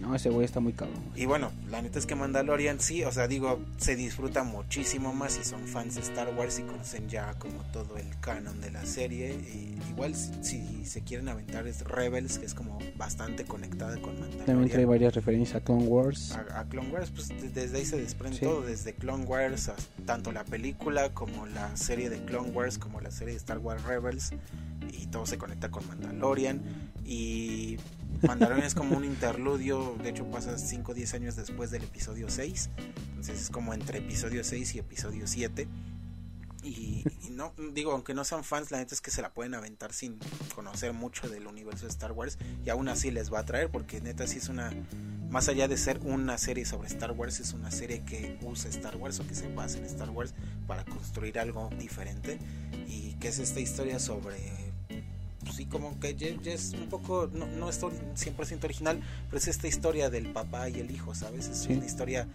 No, ese güey está muy cabrón. y bueno, la neta es que Mandalorian sí, o sea, digo, se disfruta muchísimo más si son fans de Star Wars y conocen ya como todo el canon de la serie. Y igual si, se quieren aventar es Rebels, que es como bastante conectada con También trae Mandalorian. varias referencias a Clone Wars. A, a Clone Wars, pues de- desde ahí se desprende Sí. todo, desde Clone Wars, a- tanto la película como la serie de Clone Wars, como la serie de Star Wars Rebels, y todo se conecta con Mandalorian. Y Mandalorian es como un interludio, de hecho pasa 5 o 10 años después del episodio 6, entonces es como entre episodio 6 y episodio 7. Y, no, digo, aunque no sean fans, la neta es que se la pueden aventar sin conocer mucho del universo de Star Wars y aún así les va a traer porque neta sí es una, más allá de ser una serie sobre Star Wars, es una serie que usa Star Wars o que se basa en Star Wars para construir algo diferente y que es esta historia sobre sí como que ya, ya es un poco no, no es ori- 100% original pero es esta historia del papá y el hijo sabes es Sí. una historia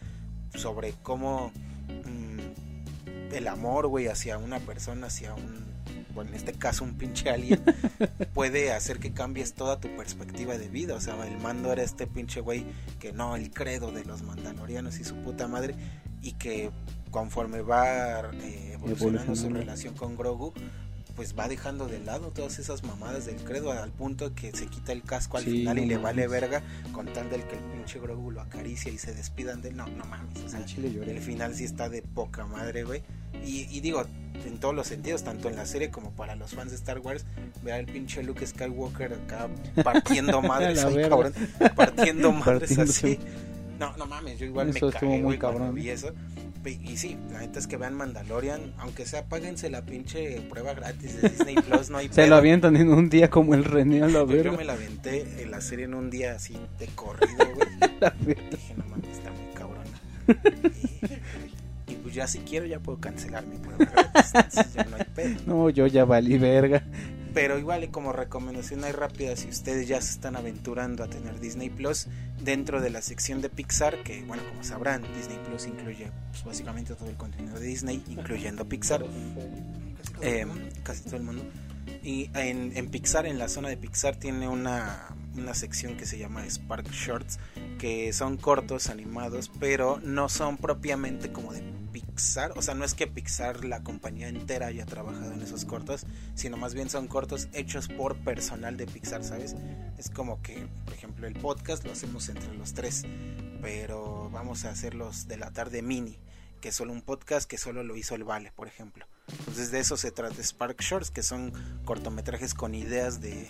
sobre cómo mm, el amor güey hacia una persona hacia un bueno, en este caso un pinche alien [laughs] puede hacer que cambies toda tu perspectiva de vida. O sea, el mando era este pinche güey que no, el credo de los mandalorianos y su puta madre. Y que conforme va eh, evolucionando su Evolucionando. relación con Grogu, pues va dejando de lado todas esas mamadas del credo al punto que se quita el casco al Sí, final y no le vale verga con tal del que el pinche Grogu lo acaricia y se despidan de él. No, no mames. O sea, chile el final sí está de poca madre, güey. Y, y digo, en todos los sentidos, tanto en la serie como para los fans de Star Wars, ver al pinche Luke Skywalker acá partiendo [laughs] madres, cabrón, partiendo [laughs] madres Partiéndose. así. No, no mames, yo igual Eso me cagué, muy güey, cabrón. vi eso. Y sí, la neta es que vean Mandalorian, aunque sea páguense la pinche prueba gratis de Disney Plus, no hay [laughs] Se lo avientan en un día como el René a la Yo, me la aventé en la serie en un día así de corrido, güey. [laughs] Dije, no mames, está muy cabrona. [laughs] Y, y pues ya si quiero ya puedo cancelar mi prueba gratis, entonces ya no hay pedo. No, yo ya valí verga. Pero igual y como recomendación ahí rápida, si ustedes ya se están aventurando a tener Disney Plus, dentro de la sección de Pixar, que bueno, como sabrán, Disney Plus incluye pues, básicamente todo el contenido de Disney, incluyendo Pixar, eh, casi todo el mundo. Y en, Pixar, en la zona de Pixar, tiene una, una sección que se llama Spark Shorts, que son cortos animados, pero no son propiamente como de Pixar. O sea, no es que Pixar, la compañía entera, haya trabajado en esos cortos, sino más bien son cortos hechos por personal de Pixar, ¿sabes? Es como que, por ejemplo, el podcast lo hacemos entre los tres, pero vamos a hacerlos de la tarde mini que solo un podcast que solo lo hizo el Vale, por ejemplo. Entonces de eso se trata Spark Shorts, que son cortometrajes con ideas de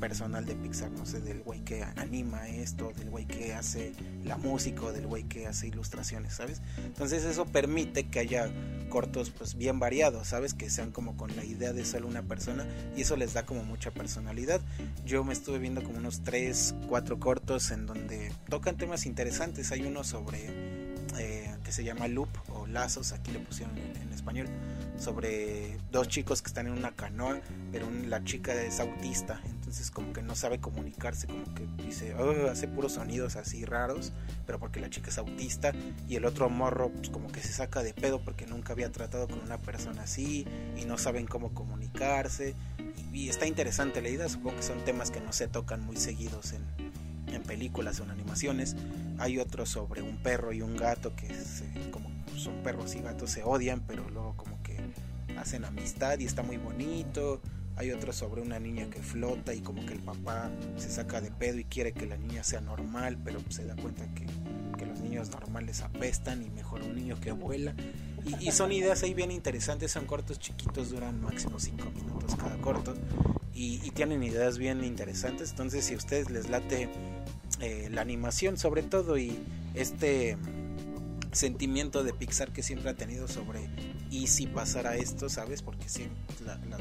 personal de Pixar, no sé, del güey que anima esto, del güey que hace la música, del güey que hace ilustraciones, ¿sabes? Entonces eso permite que haya cortos pues bien variados, ¿sabes? Que sean como con la idea de solo una persona y eso les da como mucha personalidad. Yo me estuve viendo como unos 3, 4 cortos en donde tocan temas interesantes. Hay uno sobre eh, que se llama Loop o Lazos, aquí le pusieron en, español, sobre dos chicos que están en una canoa, pero la chica es autista, entonces como que no sabe comunicarse, como que dice, oh, hace puros sonidos así raros, pero porque la chica es autista, y el otro morro pues como que se saca de pedo porque nunca había tratado con una persona así, y no saben cómo comunicarse, y, y está interesante la idea, supongo que son temas que no se tocan muy seguidos en, en películas o en animaciones. Hay otro sobre un perro y un gato que como son perros y gatos se odian, pero luego como que hacen amistad y está muy bonito. Hay otro sobre una niña que flota y como que el papá se saca de pedo y quiere que la niña sea normal, pero se da cuenta que, que los niños normales apestan y mejor un niño que vuela. Y, y, son ideas ahí bien interesantes, son cortos chiquitos, duran máximo 5 minutos cada corto y, y, tienen ideas bien interesantes. Entonces si a ustedes les late eh, la animación sobre todo y este sentimiento de Pixar que siempre ha tenido sobre y si pasara esto, ¿sabes? Porque sí,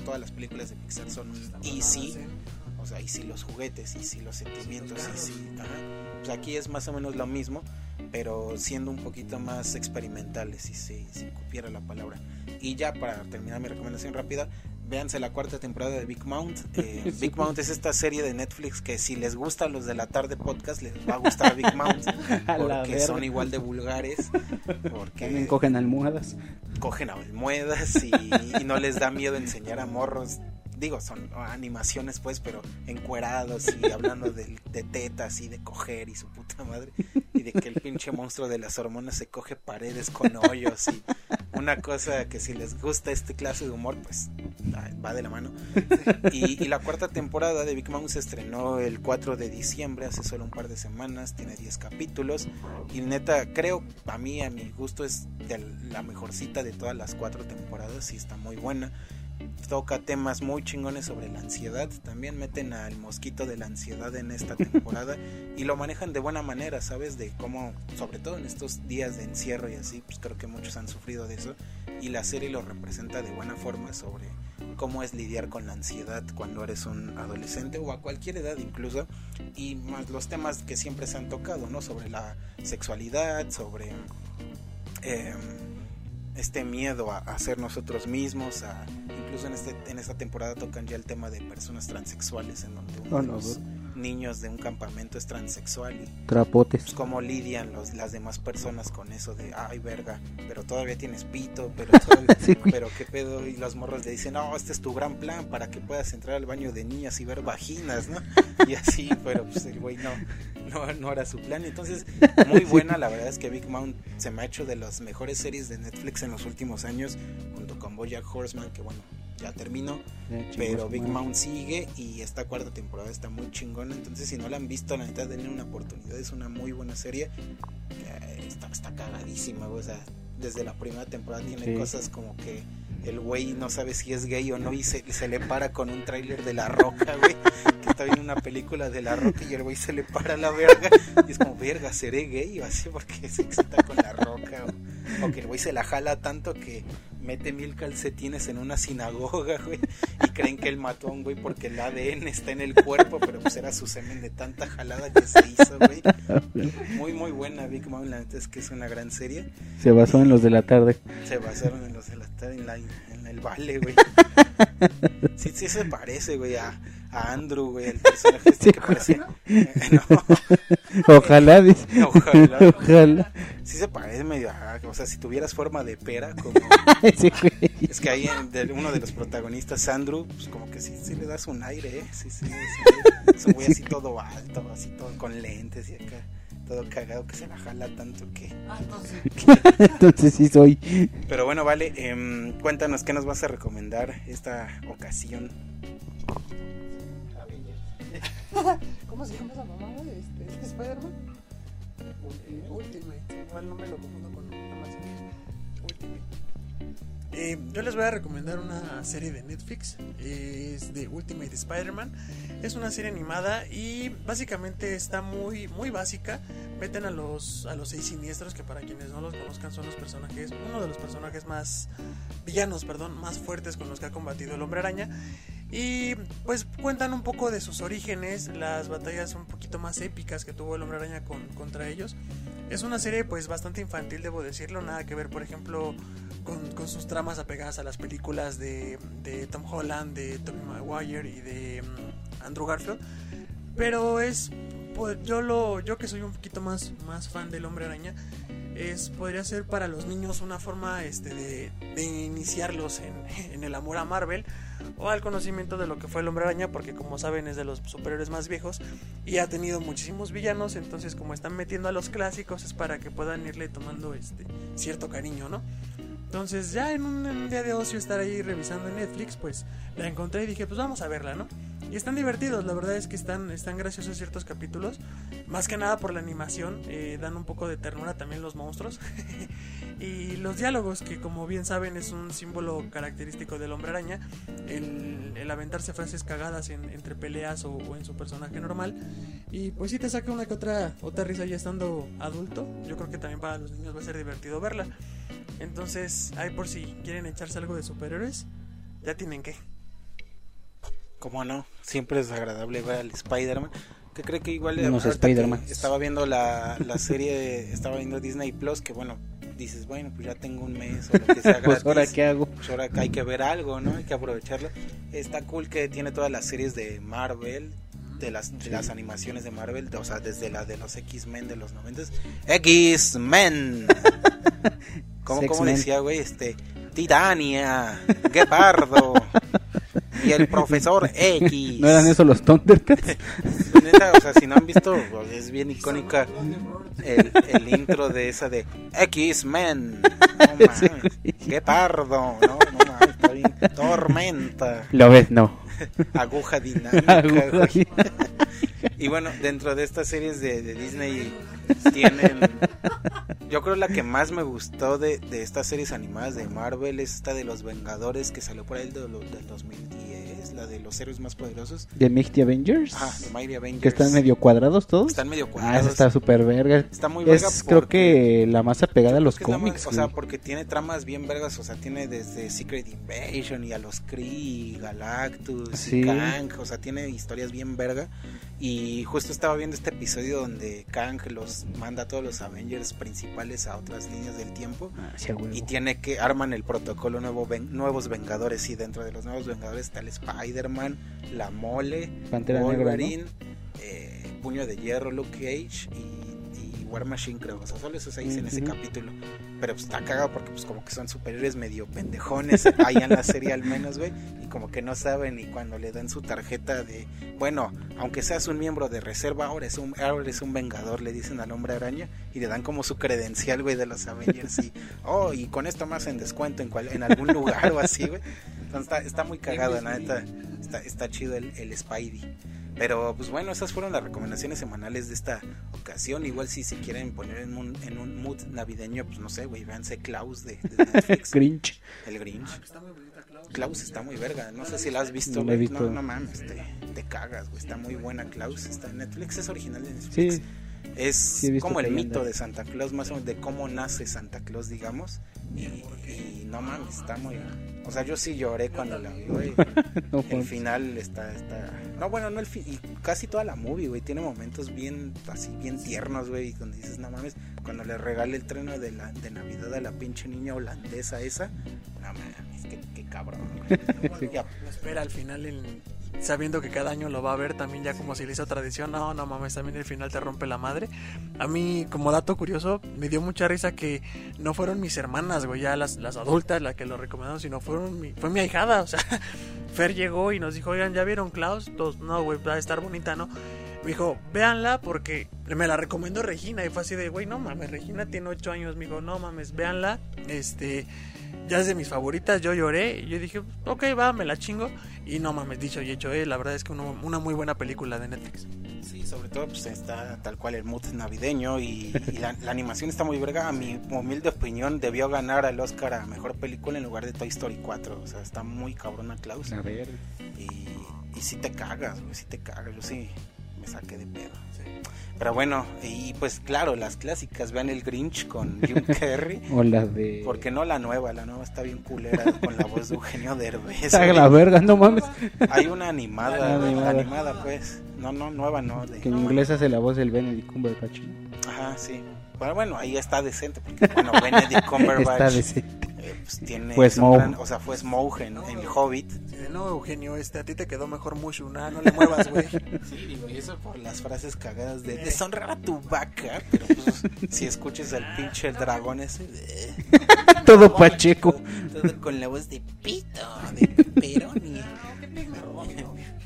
todas las películas de Pixar son y si, o sea, y si los juguetes, y si los sentimientos, y si, Pues aquí es más o menos lo mismo, pero siendo un poquito más experimentales, si se si, cupiera la palabra. Y ya para terminar mi recomendación rápida, véanse la cuarta temporada de Big Mount. [laughs] Eh, Big Mount es esta serie de Netflix que si les gusta los de la tarde podcast les va a gustar Big [laughs] Mount porque son igual de vulgares. Porque También cogen almohadas. Cogen almohadas y, y no les da miedo enseñar a morros digo, son animaciones pues, pero encuerados y hablando de, tetas y de coger y su puta madre, y de que el pinche monstruo de las hormonas se coge paredes con hoyos y una cosa que si les gusta este clase de humor, pues va de la mano. Y, la cuarta temporada de Big Mouth se estrenó el 4 de diciembre, hace solo un par de semanas, tiene 10 capítulos y neta, creo, a mí, a mi gusto, es de la mejorcita de todas las cuatro temporadas y está muy buena toca temas muy chingones sobre la ansiedad. También meten al mosquito de la ansiedad en esta temporada [laughs] y lo manejan de buena manera, ¿sabes? De cómo, sobre todo en estos días de encierro y así, pues creo que muchos han sufrido de eso. Y la serie lo representa de buena forma sobre cómo es lidiar con la ansiedad cuando eres un adolescente o a cualquier edad incluso. Y más los temas que siempre se han tocado, ¿no? Sobre la sexualidad, sobre... Eh, este miedo a, a, ser nosotros mismos, a, incluso en, este, en esta temporada tocan ya el tema de personas transexuales, en donde uno oh, no, de los niños de un campamento es transexual y trapotes. Pues, cómo lidian los, las demás personas con eso de, ay verga, pero todavía tienes pito, pero, [laughs] todavía, sí, pero qué pedo, y los morros le dicen, no, este es tu gran plan para que puedas entrar al baño de niñas y ver vaginas, ¿no? [laughs] Y así, pero pues el güey no, no, no era su plan. Entonces, muy [laughs] buena, la verdad es que Big Mount se me ha hecho de las mejores series de Netflix en los últimos años, junto con Bojack Horseman, que bueno, ya terminó, pero Big Mount sigue y esta cuarta temporada está muy chingona, entonces si no la han visto, la neta denle una oportunidad, es una muy buena serie, eh, está, está cagadísima, o sea, desde la primera temporada tiene sí. cosas como que el güey no sabe si es gay o no y se, se le para con un tráiler de La Roca, güey, que está viendo una película de La Roca y el güey se le para la verga y es como, verga, ¿seré gay o así? Porque se excita con La Roca o, o que el güey se la jala tanto que mete mil calcetines en una sinagoga, güey, y creen que él mató a un güey porque el ADN está en el cuerpo, pero pues era su semen de tanta jalada que se hizo, güey. Muy, muy buena Big Mom, la neta es que es una gran serie. Se basó en los de la tarde. Se basaron en los de la en, la, en el vale, güey. [laughs] Sí, sí se parece, güey, a, a Andrew, güey, el personaje este sí, que [laughs] parece. no. Ojalá, dice. [laughs] Ojalá. Ojalá. Sí se parece medio, ajá, o sea, si tuvieras forma de pera, como... sí, es que ahí de, uno de los protagonistas, Andrew, pues como que sí, sí le das un aire, ¿eh? Sí, sí, sí. Es un güey así todo alto, así todo con lentes y acá todo cagado que se la jala tanto que. Ah, entonces. [laughs] entonces sí soy. Pero bueno, vale, eh, cuéntanos qué nos vas a recomendar esta ocasión. [laughs] ¿Cómo se llama esa mamada? Este, ¿Spider-Man? Ultimate. Ultimate. Igual no me lo confundo con Amazon. Eh, yo les voy a recomendar una serie de Netflix, es de Ultimate Spider-Man. Es una serie animada y básicamente está muy, muy básica. Meten a los, a los seis siniestros, que para quienes no los conozcan son los personajes, uno de los personajes más villanos, perdón, más fuertes con los que ha combatido el hombre araña. Y pues cuentan un poco de sus orígenes, las batallas un poquito más épicas que tuvo el hombre araña con, contra ellos. Es una serie pues bastante infantil, debo decirlo, nada que ver por ejemplo con, con sus tramas apegadas a las películas de, de Tom Holland, de Tobey Maguire y de um, Andrew Garfield. Pero es, pues yo lo, yo que soy un poquito más, más fan del hombre araña, es, podría ser para los niños una forma este, de, de iniciarlos en, [laughs] en, el amor a Marvel o al conocimiento de lo que fue el hombre araña, porque como saben es de los superiores más viejos y ha tenido muchísimos villanos, entonces como están metiendo a los clásicos es para que puedan irle tomando este cierto cariño, ¿no? Entonces ya en un, día de ocio estar ahí revisando Netflix, pues la encontré y dije, pues vamos a verla, ¿no? Y están divertidos, la verdad es que están, están graciosos ciertos capítulos, más que nada por la animación, eh, dan un poco de ternura también los monstruos. [laughs] y los diálogos, que como bien saben es un símbolo característico del hombre araña, el, el aventarse frases cagadas en, entre peleas o, o, en su personaje normal. Y pues sí te saca una que otra, otra risa ya estando adulto, yo creo que también para los niños va a ser divertido verla. Entonces, ahí por si quieren echarse algo de superhéroes, ya tienen que. Como no, siempre es agradable ver al Spider-Man. Que cree que igual Unos Spider-Man. estaba viendo la, la serie, estaba viendo Disney Plus, que bueno, dices, bueno, pues ya tengo un mes o lo que sea [laughs] pues ahora qué hago. Pues ahora hay que ver algo, ¿no? Hay que aprovecharlo. Está cool que tiene todas las series de Marvel, de las, de las animaciones de Marvel, o sea, desde la de los X-Men de los 90. X-Men. [laughs] ¿Cómo, ¿Cómo decía, güey? Este, Titania, Guepardo [laughs] y el profesor X. [laughs] ¿No eran eso los Thundercats? [laughs] Neta, o sea, si no han visto, pues, es bien icónica el, el intro de esa de X-Men. No [laughs] mames, Guepardo, no, no mames, está bien. Tormenta. Lo ves, no. Aguja dinámica. Aguja güey. Y bueno, dentro de estas series de, de, Disney tienen... Yo creo la que más me gustó de, de, estas series animadas de Marvel es esta de los Vengadores que salió por ahí del, del 2010, la de los héroes más poderosos. ¿De Mighty Avengers? Ajá, de Mighty Avengers. Que están medio cuadrados todos. Están medio Ah, cuadrados. esa está súper verga. Está muy verga Es creo que la más apegada a los cómics. más- o sea, porque tiene tramas bien vergas, o sea, tiene desde Secret Invasion y a los Kree, Galactus, Sí. y Kang, o sea, tiene historias bien verga. Y justo estaba viendo este episodio donde Kang los manda a todos los Avengers principales a otras líneas del tiempo. Ah, sí. Y tiene que arman el protocolo nuevo ven- nuevos Vengadores y dentro de los nuevos Vengadores está el Spider-Man, la Mole, Pantera Negra, ¿no? Wolverine, eh, Puño de Hierro, Luke Cage y, y War Machine creo, o sea, solo esos seis en ese capítulo. Pero pues está cagado porque pues como que son superiores medio pendejones ahí en la serie al menos, güey, y como que no saben y cuando le dan su tarjeta de, bueno, aunque seas un miembro de reserva, ahora es un ahora eres un vengador, le dicen al Hombre Araña y le dan como su credencial, güey, de los Avengers y oh, y con esto más en descuento en cual, en algún lugar o así, güey. Entonces está, está muy cagado, la neta. Está, está chido el, el Spidey. Pero pues bueno, esas fueron las recomendaciones semanales de esta ocasión. Igual si se quieren poner en un, en un mood navideño, pues no sé, güey, véanse Klaus de, de Netflix. [laughs] Grinch. el Grinch. Está muy bonita, Klaus. Klaus está muy verga, no sé si la has visto, No la he güey. visto. No, no mames, te, te cagas, güey. Está muy buena Klaus. Está en Netflix, es original de Netflix. Sí, Es como el mito anda. de Santa Claus, más o menos de cómo nace Santa Claus, digamos. Y, y no mames, está muy. O sea, yo sí lloré cuando la vi, güey. [laughs] no, El final está, está... No, bueno, no el fin... Y casi toda la movie, güey, tiene momentos bien, así, bien tiernos, güey, donde dices, no mames, cuando le regale el treno de, la, de Navidad a la pinche niña holandesa esa, no mames, qué, qué cabrón, güey. [laughs] Lo espera al final en- sabiendo que cada año lo va a ver también ya como si le hizo tradición no no mames también el final te rompe la madre a mí como dato curioso me dio mucha risa que no fueron mis hermanas güey ya las, las adultas las que lo recomendaron sino fueron mi, fue mi ahijada [laughs] o sea Fer llegó y nos dijo oigan ya vieron Klaus Todos, no güey va a estar bonita no me dijo, véanla porque me la recomendó Regina. Y fue así de, güey, no mames, Regina tiene 8 años. Me dijo, no mames, véanla. Este, ya es de mis favoritas. Yo lloré. Y yo dije, ok, va, me la chingo. Y no mames, dicho y hecho, eh, la verdad es que uno- una muy buena película de Netflix. Sí, sobre todo pues está tal cual el mood navideño y, y la, la animación está muy verga. A mi humilde opinión debió ganar al Oscar a Mejor Película en lugar de Toy Story 4. O sea, está muy cabrona Klaus. A ver. Y, y sí te cagas, güey, sí te cagas. Yo sí me saqué de pedo. Pero bueno, y pues claro, las clásicas. Vean el Grinch con [laughs] Jim Carrey. O la de. Porque no la nueva, la nueva está bien culera con la voz de Eugenio Derbez. Güey. la verga, no mames. Hay una animada, güey, animada. animada. pues. No, no, nueva no. de- Que en inglés hace la voz del Benedict Cumberbatch. Ajá, sí. Pero bueno, ahí está decente porque bueno, Benedict [laughs] Cumberbatch Está decente. Eh, pues, tiene gran- o sea, fue Smaug en, en el Hobbit. Sí, de no, Eugenio, este, a ti te quedó mejor Mushu, nah, no le muevas, güey. [laughs] Sí, digo, y eso por las frases cagadas de deshonrar a tu vaca, pero pues si escuchas al pinche dragón ese eh, [laughs] Todo pacheco. todo con la voz de pito, de peroni. [laughs]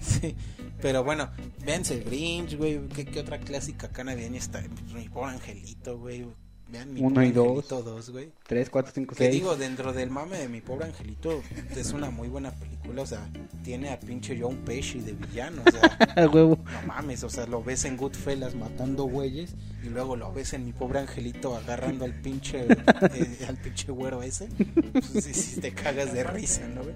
Sí, pero bueno, véanse el Grinch, güey, ¿qué, qué otra clásica navideña está? Mi pobre angelito, güey. Vean mi Uno pobre y dos. angelito dos, güey. 3, 4, 5, Que 6. digo, dentro del mame de mi pobre angelito, es una muy buena película, o sea, tiene a pinche John Pesci de villano, o sea, [laughs] A huevo. no mames, o sea, lo ves en Goodfellas matando güeyes y luego lo ves en mi pobre angelito agarrando al pinche eh, al pinche güero ese. Pues sí te cagas de risa, ¿no, güey?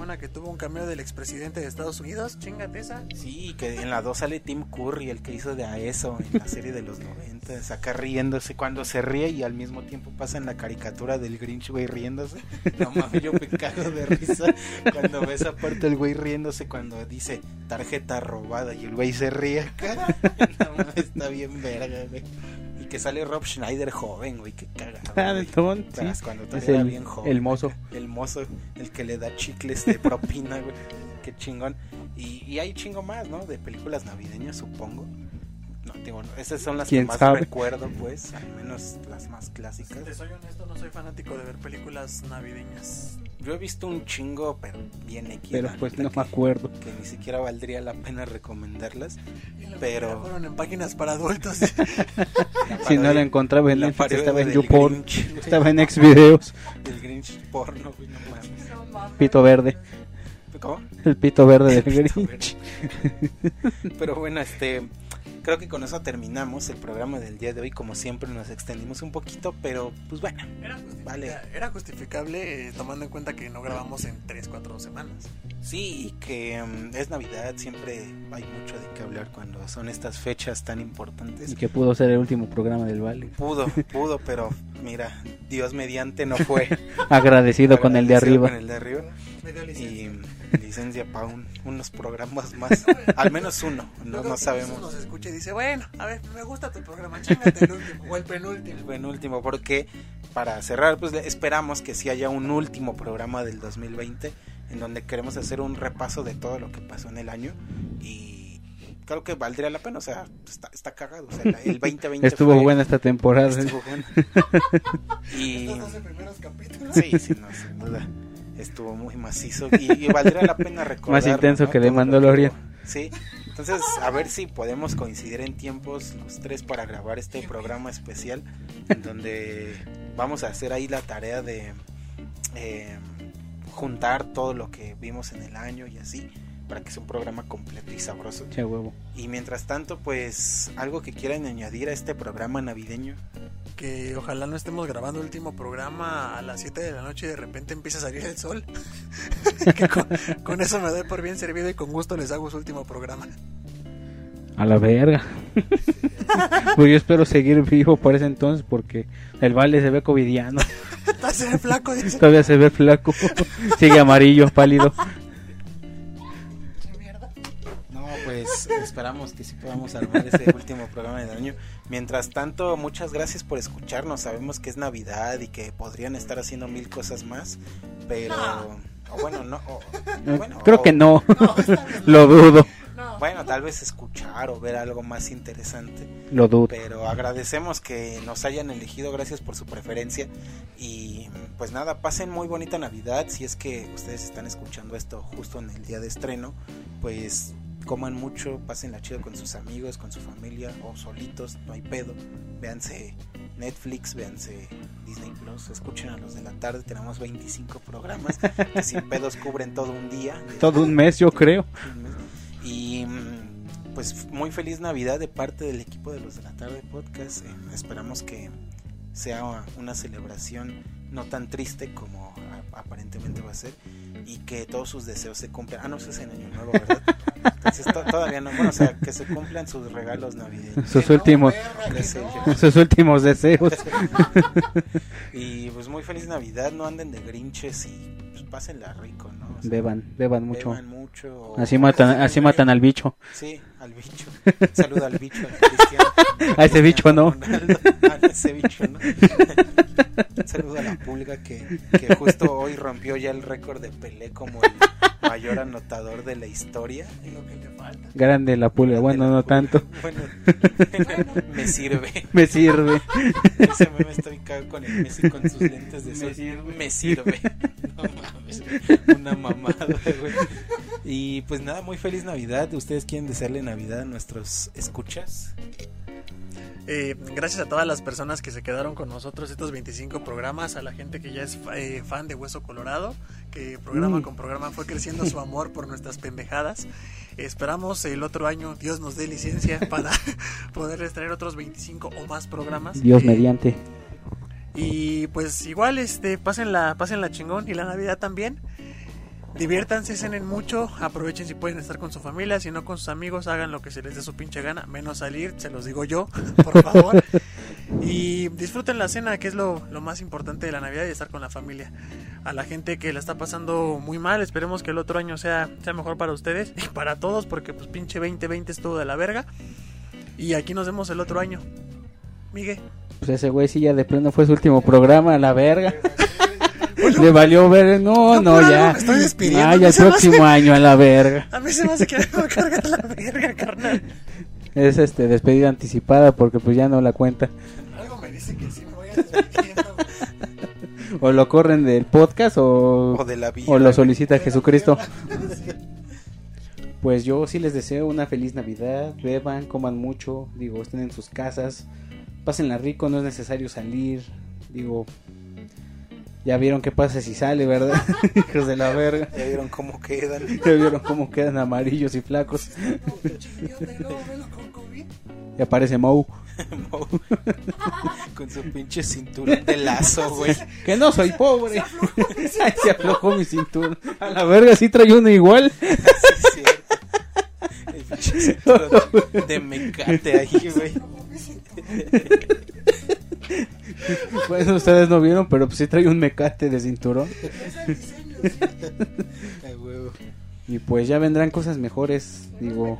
Chingona que tuvo un cameo del expresidente de Estados Unidos, chingate esa. Sí, que en la 2 sale Tim Curry, el que hizo de a eso en la serie de los 90, saca riéndose cuando se ríe y al mismo tiempo pasa en la caricatura del Grinch, güey, riéndose. No mames, yo me cago de risa cuando ves aparte el güey riéndose cuando dice tarjeta robada y el güey se ríe acá. [laughs] No mames, está bien verga, güey. Que sale Rob Schneider joven, güey, que cagado. Ah, güey. de Tom, sí. Verás, Cuando Es todavía era el, bien joven. el mozo. El mozo, el que le da chicles de propina, güey. Qué chingón. Y, y hay chingo más, ¿no? De películas navideñas, supongo. No, digo, esas son las que ¿Quién más sabe? recuerdo, pues. Al menos las más Si clásicas. te soy honesto, no soy fanático de ver películas navideñas. Yo he visto un chingo, pero bien X. Pero pues no que, me acuerdo. que ni siquiera valdría la pena recomendarlas. Y la Pero- fueron en páginas para adultos. [laughs] Si no la encontraba en la Netflix, estaba en YouPorn. Estaba en Xvideos. El Grinch porno, güey, no mames. Pito verde. ¿Cómo? El pito verde del [laughs] Grinch. Pero bueno, este creo que con eso terminamos el programa del día de hoy. Como siempre nos extendimos un poquito, pero pues bueno, Era, Vale. era justificable eh, tomando en cuenta que no grabamos en 3, 4 semanas. sí, y que mm, es Navidad, siempre hay mucho de qué hablar cuando son estas fechas tan importantes. Y que pudo ser el último programa del Vale. Pudo, pudo, pero mira, Dios mediante no fue. [laughs] Agradecido con el de arriba. Con el de arriba. Me dio licencia. Y licencia para unos programas más. Al menos uno, no, no sabemos. Nos escucha y dice, bueno, a ver, me gusta tu programa, chingate el último o el el penúltimo. buen último porque para cerrar pues le- esperamos que sí haya un último programa del 2020 en donde queremos hacer un repaso de todo lo que pasó en el año y creo que valdría la pena o sea está, está cagado o sea el 2020 Estuvo fue- buena esta temporada. estuvo bueno. [laughs] y Estos 12 primeros capítulos. sí sí no sin duda estuvo muy macizo y, y valdría la pena [laughs] recordar Más intenso ¿no? que de Mandalorian. sí entonces a ver si podemos coincidir en tiempos los tres para grabar este programa especial en donde vamos a hacer ahí la tarea de eh, juntar todo lo que vimos en el año y así para que sea un programa completo y sabroso Che huevo. y mientras tanto pues algo que quieran añadir a este programa navideño Que ojalá no estemos grabando el último programa a las 7 de la noche y de repente empieza a salir el sol. [laughs] que con, con eso me doy por bien servido y con gusto les hago su último programa. A la verga. [laughs] pues yo espero seguir vivo por ese entonces porque el Vale se ve covidiano. [laughs] Estás en flaco, dice. Todavía se ve flaco. Sigue amarillo, pálido. Pues esperamos que sí podamos armar ese [laughs] último programa del año. Mientras tanto, muchas gracias por escucharnos. Sabemos que es Navidad y que podrían estar haciendo mil cosas más, pero o bueno, no. o- bueno, Creo o- que no. [laughs] Lo dudo. Bueno, tal vez escuchar o ver algo más interesante. Lo dudo. Pero agradecemos que nos hayan elegido, gracias por su preferencia. Y pues nada, pasen muy bonita Navidad. Si es que ustedes están escuchando esto justo en el día de estreno, pues coman mucho, pásenla chido con sus amigos, con su familia o solitos, no hay pedo. Véanse Netflix, véanse Disney Plus, escuchen a los de la tarde, tenemos 25 programas que sin pedos cubren todo un día. Todo un mes, yo creo. Y mm, pues muy feliz Navidad de parte del equipo de los de la tarde podcast. Eh, esperamos que sea una celebración no tan triste como aparentemente va a ser y que todos sus deseos se cumplan. Ah, no, eso es en Año Nuevo, ¿verdad? Entonces to- todavía no, bueno, o sea, que se cumplan sus regalos navideños. Sus últimos, sus últimos deseos. Y pues muy feliz Navidad, no anden de grinches y pues pásenla rico, ¿no? O sea, Beban, beban mucho. beban mucho. Así matan, así matan al bicho. Sí, al bicho. Saluda al bicho, al Cristiano. [laughs] A ese bicho no. Ronaldo, a ese bicho no. Un saludo a la pulga que, que justo hoy rompió ya el récord de Pelé como el mayor anotador de la historia. Lo que le falta. Grande la pulga. Bueno, la no pulga. tanto. Bueno, [laughs] me sirve. Me sirve. Ese meme estoy cagado con el Messi con sus lentes de sol. Me sirve. No mames. Una mamada, güey. Y pues nada, muy feliz Navidad. ¿Ustedes quieren desearle Navidad a nuestros escuchas? Eh, gracias a todas las personas que se quedaron con nosotros estos 25 programas, a la gente que ya es eh, fan de Hueso Colorado, que programa Mm. con programa fue creciendo su amor por nuestras pendejadas. Esperamos el otro año Dios nos dé licencia [laughs] para [laughs] poderles traer otros 25 o más programas. Dios Eh, mediante. Y pues igual, este, pasen la, pasen la chingón y la Navidad también. Diviértanse, cenen mucho, aprovechen si pueden estar con su familia, si no con sus amigos, hagan lo que se les dé su pinche gana, menos salir, se los digo yo, [laughs] por favor. y disfruten la cena, que es lo, lo más importante de la Navidad y estar con la familia. A la gente que la está pasando muy mal, esperemos que el otro año sea, sea mejor para ustedes y para todos, porque pues pinche 2020 estuvo de la verga. Y aquí nos vemos el otro año. Miguel. Pues ese güey sí ya de pleno fue su último programa, la verga. [laughs] Le valió ver, no, no, ya. me estoy despidiendo, Ah, ya el próximo año, a la verga. A mí se me hace que me cargar la verga, carnal. Es este despedida anticipada porque pues ya no la cuenta. Algo me dice que sí me voy a despidiendo. [laughs] O lo corren del podcast o, O de la vida. o lo solicita Jesucristo. [laughs] Pues yo sí les deseo una feliz Navidad, beban, coman mucho, digo, estén en sus casas, pásenla rico, no es necesario salir, digo, ya vieron qué pasa si sale, ¿verdad? [laughs] [laughs] Hijos de la verga, Ya vieron cómo quedan. [laughs] ya vieron cómo quedan amarillos y flacos, y aparece Mou, Mo, Con su pinche cinturón de lazo, güey. que no soy pobre, Ay, se aflojó mi cinturón, a la verga sí trae uno igual, Sí. El pinche cinturón de, de mecate ahí, güey. [laughs] bueno ustedes no vieron, pero pues sí trae un mecate de cinturón. [laughs] Y pues ya vendrán cosas mejores, digo.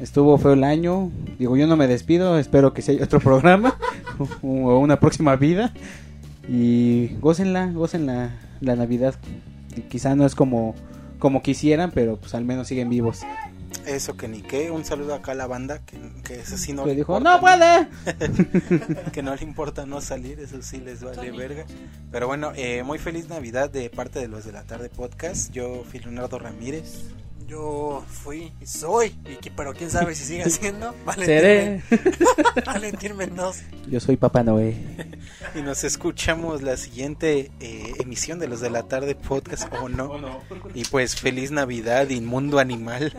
Estuvo feo el año, digo yo no me despido, espero que sea otro programa [laughs] o una próxima vida y gócenla, gocen la, la Navidad. Y quizá no es como como quisieran, pero pues al menos siguen vivos. Eso que ni qué. Un saludo acá a la banda. Que, que eso sí no Que le dijo, importa, no puede. [laughs] que no le importa no salir, eso sí les vale verga. Pero bueno, eh, muy feliz Navidad de parte de los de la tarde podcast. Yo fui Leonardo Ramírez. Yo fui y soy, y que- pero quién sabe si sigue [laughs] siendo. Valentín, Seré. Men- [laughs] Valentín Mendoza. Yo soy Papá Noé. [laughs] Y nos escuchamos la siguiente eh, emisión de los de la tarde podcast o no. Y pues feliz Navidad, inmundo animal.